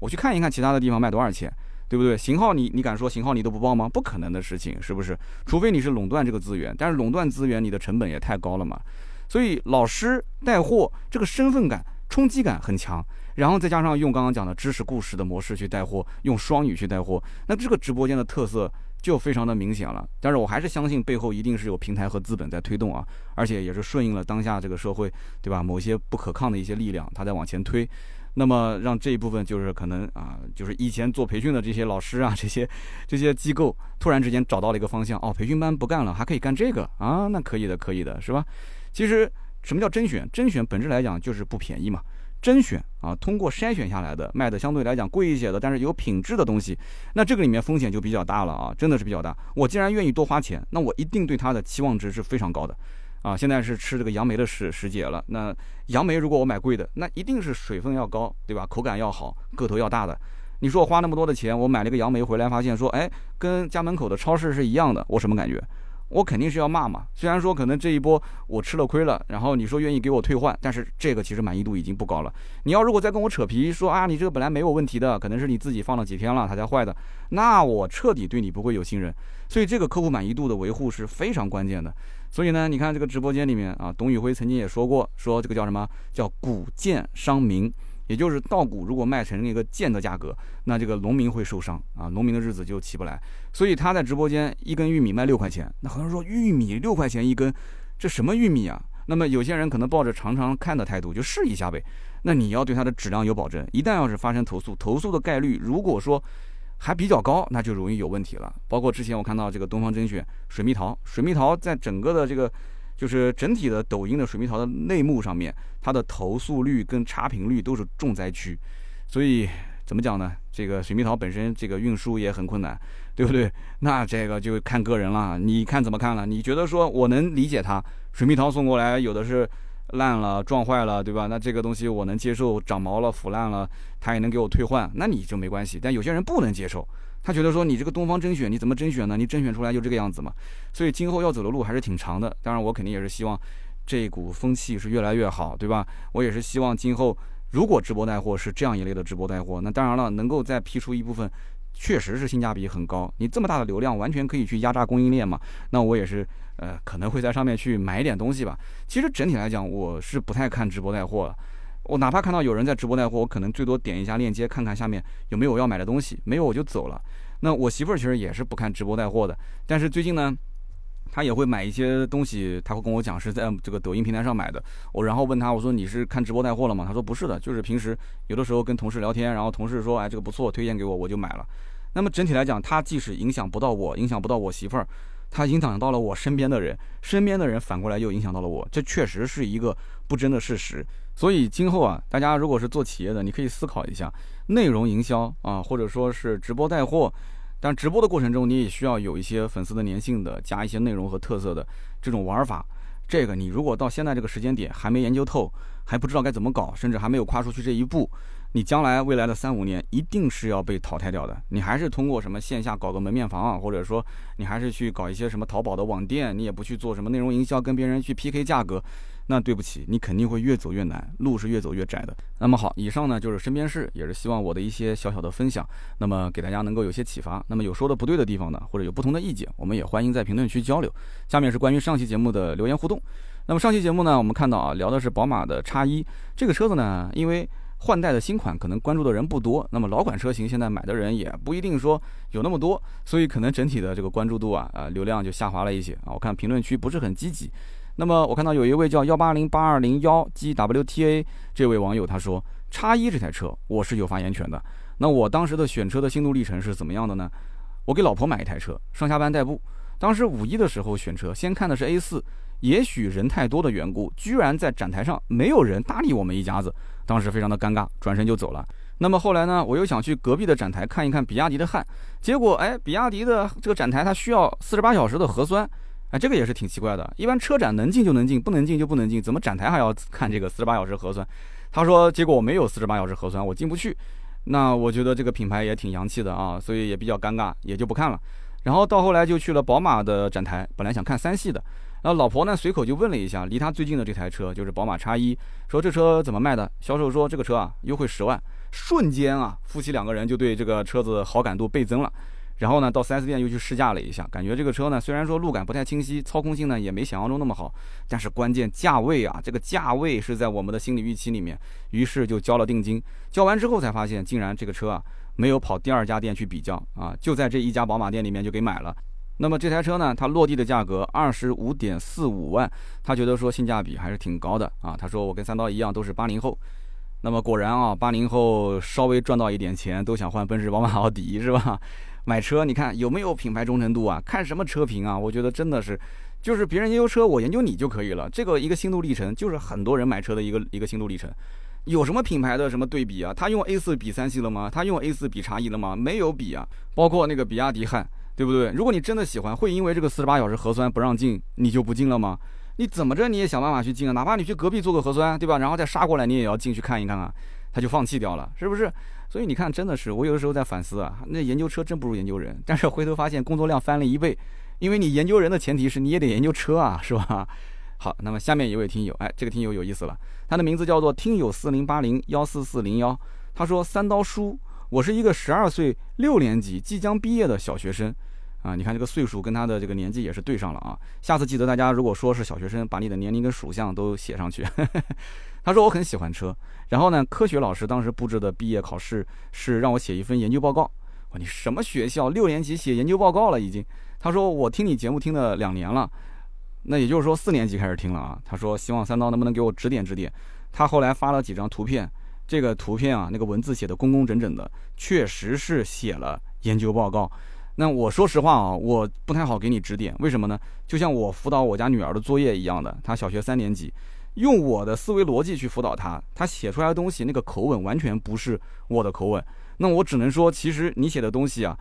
[SPEAKER 1] 我去看一看其他的地方卖多少钱。对不对？型号你你敢说型号你都不报吗？不可能的事情，是不是？除非你是垄断这个资源，但是垄断资源你的成本也太高了嘛。所以老师带货这个身份感、冲击感很强，然后再加上用刚刚讲的知识故事的模式去带货，用双语去带货，那这个直播间的特色就非常的明显了。但是我还是相信背后一定是有平台和资本在推动啊，而且也是顺应了当下这个社会，对吧？某些不可抗的一些力量，它在往前推。那么让这一部分就是可能啊，就是以前做培训的这些老师啊，这些这些机构突然之间找到了一个方向哦，培训班不干了，还可以干这个啊，那可以的，可以的，是吧？其实什么叫甄选？甄选本质来讲就是不便宜嘛。甄选啊，通过筛选下来的，卖的相对来讲贵一些的，但是有品质的东西，那这个里面风险就比较大了啊，真的是比较大。我既然愿意多花钱，那我一定对它的期望值是非常高的。啊，现在是吃这个杨梅的时时节了。那杨梅如果我买贵的，那一定是水分要高，对吧？口感要好，个头要大的。你说我花那么多的钱，我买了个杨梅回来，发现说，哎，跟家门口的超市是一样的，我什么感觉？我肯定是要骂嘛。虽然说可能这一波我吃了亏了，然后你说愿意给我退换，但是这个其实满意度已经不高了。你要如果再跟我扯皮说啊，你这个本来没有问题的，可能是你自己放了几天了它才坏的，那我彻底对你不会有信任。所以这个客户满意度的维护是非常关键的。所以呢，你看这个直播间里面啊，董宇辉曾经也说过，说这个叫什么叫谷贱伤民，也就是稻谷如果卖成一个贱的价格，那这个农民会受伤啊，农民的日子就起不来。所以他在直播间一根玉米卖六块钱，那很多人说玉米六块钱一根，这什么玉米啊？那么有些人可能抱着尝尝看的态度就试一下呗。那你要对它的质量有保证，一旦要是发生投诉，投诉的概率如果说。还比较高，那就容易有问题了。包括之前我看到这个东方甄选水蜜桃，水蜜桃在整个的这个就是整体的抖音的水蜜桃的内幕上面，它的投诉率跟差评率都是重灾区。所以怎么讲呢？这个水蜜桃本身这个运输也很困难，对不对？那这个就看个人了，你看怎么看了？你觉得说我能理解它，水蜜桃送过来有的是。烂了撞坏了，对吧？那这个东西我能接受，长毛了腐烂了，他也能给我退换，那你就没关系。但有些人不能接受，他觉得说你这个东方甄选你怎么甄选呢？你甄选出来就这个样子嘛。所以今后要走的路还是挺长的。当然我肯定也是希望这股风气是越来越好，对吧？我也是希望今后如果直播带货是这样一类的直播带货，那当然了，能够再批出一部分。确实是性价比很高，你这么大的流量，完全可以去压榨供应链嘛？那我也是，呃，可能会在上面去买一点东西吧。其实整体来讲，我是不太看直播带货了。我哪怕看到有人在直播带货，我可能最多点一下链接，看看下面有没有要买的东西，没有我就走了。那我媳妇儿其实也是不看直播带货的，但是最近呢，她也会买一些东西，她会跟我讲是在这个抖音平台上买的。我然后问她，我说你是看直播带货了吗？她说不是的，就是平时有的时候跟同事聊天，然后同事说哎这个不错，推荐给我，我就买了。那么整体来讲，它即使影响不到我，影响不到我媳妇儿，它影响到了我身边的人，身边的人反过来又影响到了我，这确实是一个不争的事实。所以今后啊，大家如果是做企业的，你可以思考一下，内容营销啊，或者说是直播带货，但直播的过程中你也需要有一些粉丝的粘性的，加一些内容和特色的这种玩法。这个你如果到现在这个时间点还没研究透，还不知道该怎么搞，甚至还没有跨出去这一步。你将来未来的三五年一定是要被淘汰掉的。你还是通过什么线下搞个门面房啊，或者说你还是去搞一些什么淘宝的网店，你也不去做什么内容营销，跟别人去 PK 价格，那对不起，你肯定会越走越难，路是越走越窄的。那么好，以上呢就是身边事，也是希望我的一些小小的分享，那么给大家能够有些启发。那么有说的不对的地方呢，或者有不同的意见，我们也欢迎在评论区交流。下面是关于上期节目的留言互动。那么上期节目呢，我们看到啊，聊的是宝马的叉一这个车子呢，因为换代的新款可能关注的人不多，那么老款车型现在买的人也不一定说有那么多，所以可能整体的这个关注度啊，呃，流量就下滑了一些啊。我看评论区不是很积极。那么我看到有一位叫幺八零八二零幺 GWTA 这位网友他说，叉一这台车我是有发言权的。那我当时的选车的心路历程是怎么样的呢？我给老婆买一台车，上下班代步。当时五一的时候选车，先看的是 A 四，也许人太多的缘故，居然在展台上没有人搭理我们一家子。当时非常的尴尬，转身就走了。那么后来呢，我又想去隔壁的展台看一看比亚迪的汉，结果哎，比亚迪的这个展台它需要四十八小时的核酸，哎，这个也是挺奇怪的。一般车展能进就能进，不能进就不能进，怎么展台还要看这个四十八小时核酸？他说，结果我没有四十八小时核酸，我进不去。那我觉得这个品牌也挺洋气的啊，所以也比较尴尬，也就不看了。然后到后来就去了宝马的展台，本来想看三系的。然后老婆呢，随口就问了一下离他最近的这台车，就是宝马叉一，说这车怎么卖的？销售说这个车啊，优惠十万。瞬间啊，夫妻两个人就对这个车子好感度倍增了。然后呢，到 4S 店又去试驾了一下，感觉这个车呢，虽然说路感不太清晰，操控性呢也没想象中那么好，但是关键价位啊，这个价位是在我们的心理预期里面。于是就交了定金，交完之后才发现，竟然这个车啊，没有跑第二家店去比较啊，就在这一家宝马店里面就给买了。那么这台车呢，它落地的价格二十五点四五万，他觉得说性价比还是挺高的啊。他说我跟三刀一样都是八零后，那么果然啊，八零后稍微赚到一点钱都想换奔驰、宝马、奥迪是吧？买车，你看有没有品牌忠诚度啊？看什么车评啊？我觉得真的是，就是别人研究车，我研究你就可以了。这个一个心路历程，就是很多人买车的一个一个心路历程。有什么品牌的什么对比啊？他用 A 四比三系了吗？他用 A 四比叉一了吗？没有比啊。包括那个比亚迪汉，对不对？如果你真的喜欢，会因为这个四十八小时核酸不让进，你就不进了吗？你怎么着你也想办法去进啊？哪怕你去隔壁做个核酸，对吧？然后再杀过来，你也要进去看一看啊。他就放弃掉了，是不是？所以你看，真的是我有的时候在反思啊，那研究车真不如研究人。但是回头发现工作量翻了一倍，因为你研究人的前提是你也得研究车啊，是吧？好，那么下面一位听友，哎，这个听友有意思了，他的名字叫做听友四零八零幺四四零幺，他说三刀叔，我是一个十二岁六年级即将毕业的小学生。啊，你看这个岁数跟他的这个年纪也是对上了啊。下次记得大家如果说是小学生，把你的年龄跟属相都写上去。他说我很喜欢车，然后呢，科学老师当时布置的毕业考试是让我写一份研究报告。哇你什么学校六年级写研究报告了已经？他说我听你节目听了两年了，那也就是说四年级开始听了啊。他说希望三刀能不能给我指点指点。他后来发了几张图片，这个图片啊，那个文字写的工工整整的，确实是写了研究报告。那我说实话啊，我不太好给你指点，为什么呢？就像我辅导我家女儿的作业一样的，她小学三年级，用我的思维逻辑去辅导她，她写出来的东西那个口吻完全不是我的口吻。那我只能说，其实你写的东西啊，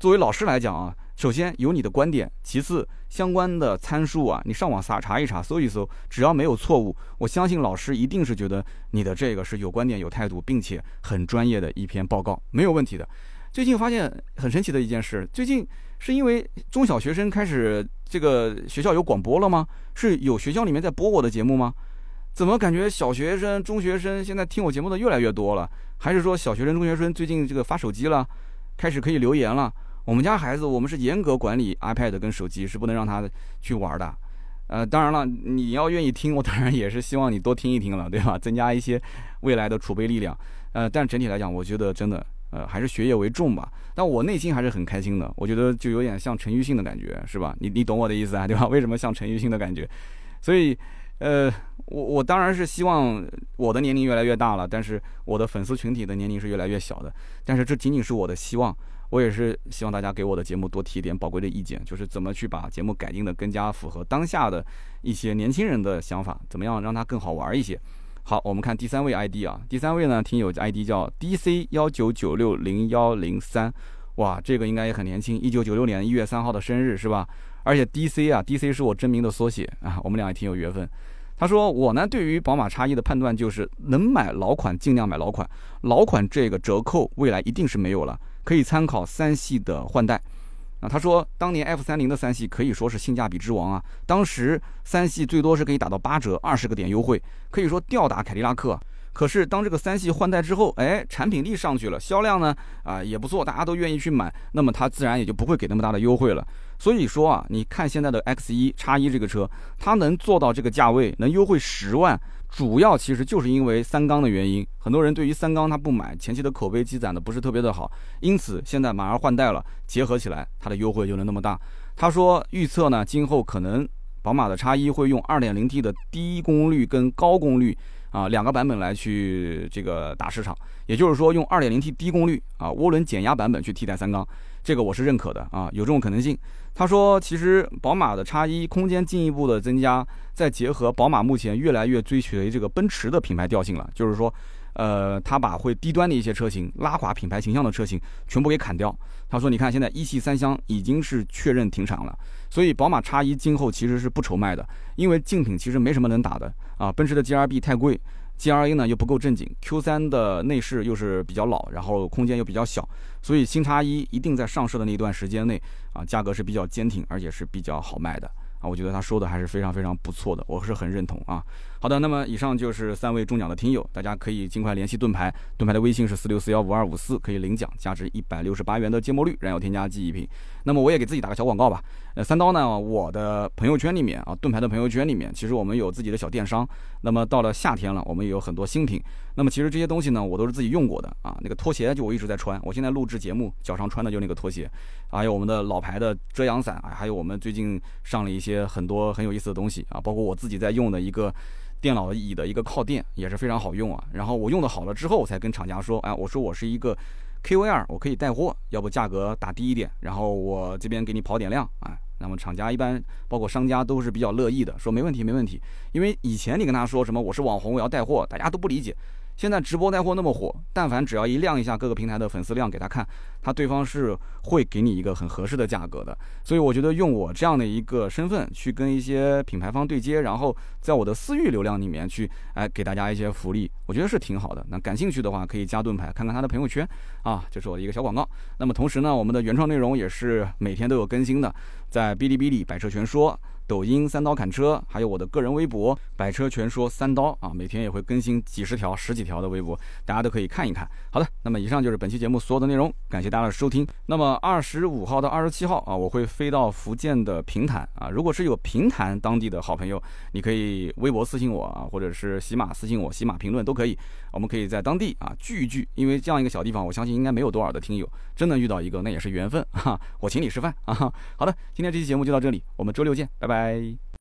[SPEAKER 1] 作为老师来讲啊，首先有你的观点，其次相关的参数啊，你上网查查一查，搜一搜，只要没有错误，我相信老师一定是觉得你的这个是有观点、有态度，并且很专业的一篇报告，没有问题的。最近发现很神奇的一件事，最近是因为中小学生开始这个学校有广播了吗？是有学校里面在播我的节目吗？怎么感觉小学生、中学生现在听我节目的越来越多了？还是说小学生、中学生最近这个发手机了，开始可以留言了？我们家孩子我们是严格管理 iPad 跟手机，是不能让他去玩的。呃，当然了，你要愿意听，我当然也是希望你多听一听了，对吧？增加一些未来的储备力量。呃，但整体来讲，我觉得真的。呃，还是学业为重吧，但我内心还是很开心的。我觉得就有点像陈奕迅的感觉，是吧？你你懂我的意思啊，对吧？为什么像陈奕迅的感觉？所以，呃，我我当然是希望我的年龄越来越大了，但是我的粉丝群体的年龄是越来越小的。但是这仅仅是我的希望，我也是希望大家给我的节目多提一点宝贵的意见，就是怎么去把节目改进的更加符合当下的一些年轻人的想法，怎么样让它更好玩一些。好，我们看第三位 ID 啊，第三位呢，听友 ID 叫 DC 幺九九六零幺零三，哇，这个应该也很年轻，一九九六年一月三号的生日是吧？而且 DC 啊，DC 是我真名的缩写啊，我们俩也挺有缘分。他说我呢，对于宝马叉一的判断就是能买老款尽量买老款，老款这个折扣未来一定是没有了，可以参考三系的换代。啊，他说当年 F 三零的三系可以说是性价比之王啊，当时三系最多是可以打到八折，二十个点优惠，可以说吊打凯迪拉克。可是当这个三系换代之后，哎，产品力上去了，销量呢啊也不错，大家都愿意去买，那么它自然也就不会给那么大的优惠了。所以说啊，你看现在的 X 一叉一这个车，它能做到这个价位，能优惠十万。主要其实就是因为三缸的原因，很多人对于三缸他不买，前期的口碑积攒的不是特别的好，因此现在马上换代了，结合起来它的优惠就能那么大。他说预测呢，今后可能宝马的叉一会用 2.0T 的低功率跟高功率啊两个版本来去这个打市场，也就是说用 2.0T 低功率啊涡轮减压版本去替代三缸，这个我是认可的啊，有这种可能性。他说其实宝马的叉一空间进一步的增加。再结合宝马目前越来越追随这个奔驰的品牌调性了，就是说，呃，他把会低端的一些车型拉垮品牌形象的车型全部给砍掉。他说：“你看，现在一系三厢已经是确认停产了，所以宝马叉一今后其实是不愁卖的，因为竞品其实没什么能打的啊。奔驰的 G R B 太贵，G R A 呢又不够正经，Q 三的内饰又是比较老，然后空间又比较小，所以新叉一一定在上市的那一段时间内啊，价格是比较坚挺，而且是比较好卖的。”啊，我觉得他说的还是非常非常不错的，我是很认同啊。好的，那么以上就是三位中奖的听友，大家可以尽快联系盾牌，盾牌的微信是四六四幺五二五四，可以领奖，价值一百六十八元的芥末绿燃油添加剂一瓶。那么我也给自己打个小广告吧。呃，三刀呢，我的朋友圈里面啊，盾牌的朋友圈里面，其实我们有自己的小电商。那么到了夏天了，我们也有很多新品。那么其实这些东西呢，我都是自己用过的啊。那个拖鞋就我一直在穿，我现在录制节目脚上穿的就那个拖鞋，还有我们的老牌的遮阳伞啊，还有我们最近上了一些很多很有意思的东西啊，包括我自己在用的一个。电脑椅的一个靠垫也是非常好用啊，然后我用的好了之后，我才跟厂家说，哎，我说我是一个 KVR 我可以带货，要不价格打低一点，然后我这边给你跑点量啊。那么厂家一般包括商家都是比较乐意的，说没问题没问题。因为以前你跟他说什么我是网红我要带货，大家都不理解。现在直播带货那么火，但凡只要一亮一下各个平台的粉丝量给他看，他对方是会给你一个很合适的价格的。所以我觉得用我这样的一个身份去跟一些品牌方对接，然后在我的私域流量里面去，哎，给大家一些福利，我觉得是挺好的。那感兴趣的话，可以加盾牌看看他的朋友圈啊，这是我的一个小广告。那么同时呢，我们的原创内容也是每天都有更新的，在哔哩哔哩百车全说。抖音三刀砍车，还有我的个人微博百车全说三刀啊，每天也会更新几十条、十几条的微博，大家都可以看一看。好的，那么以上就是本期节目所有的内容，感谢大家的收听。那么二十五号到二十七号啊，我会飞到福建的平潭啊，如果是有平潭当地的好朋友，你可以微博私信我啊，或者是喜马私信我，喜马评论都可以，我们可以在当地啊聚一聚，因为这样一个小地方，我相信应该没有多少的听友，真的遇到一个那也是缘分哈，我请你吃饭啊。好的，今天这期节目就到这里，我们周六见，拜拜。拜。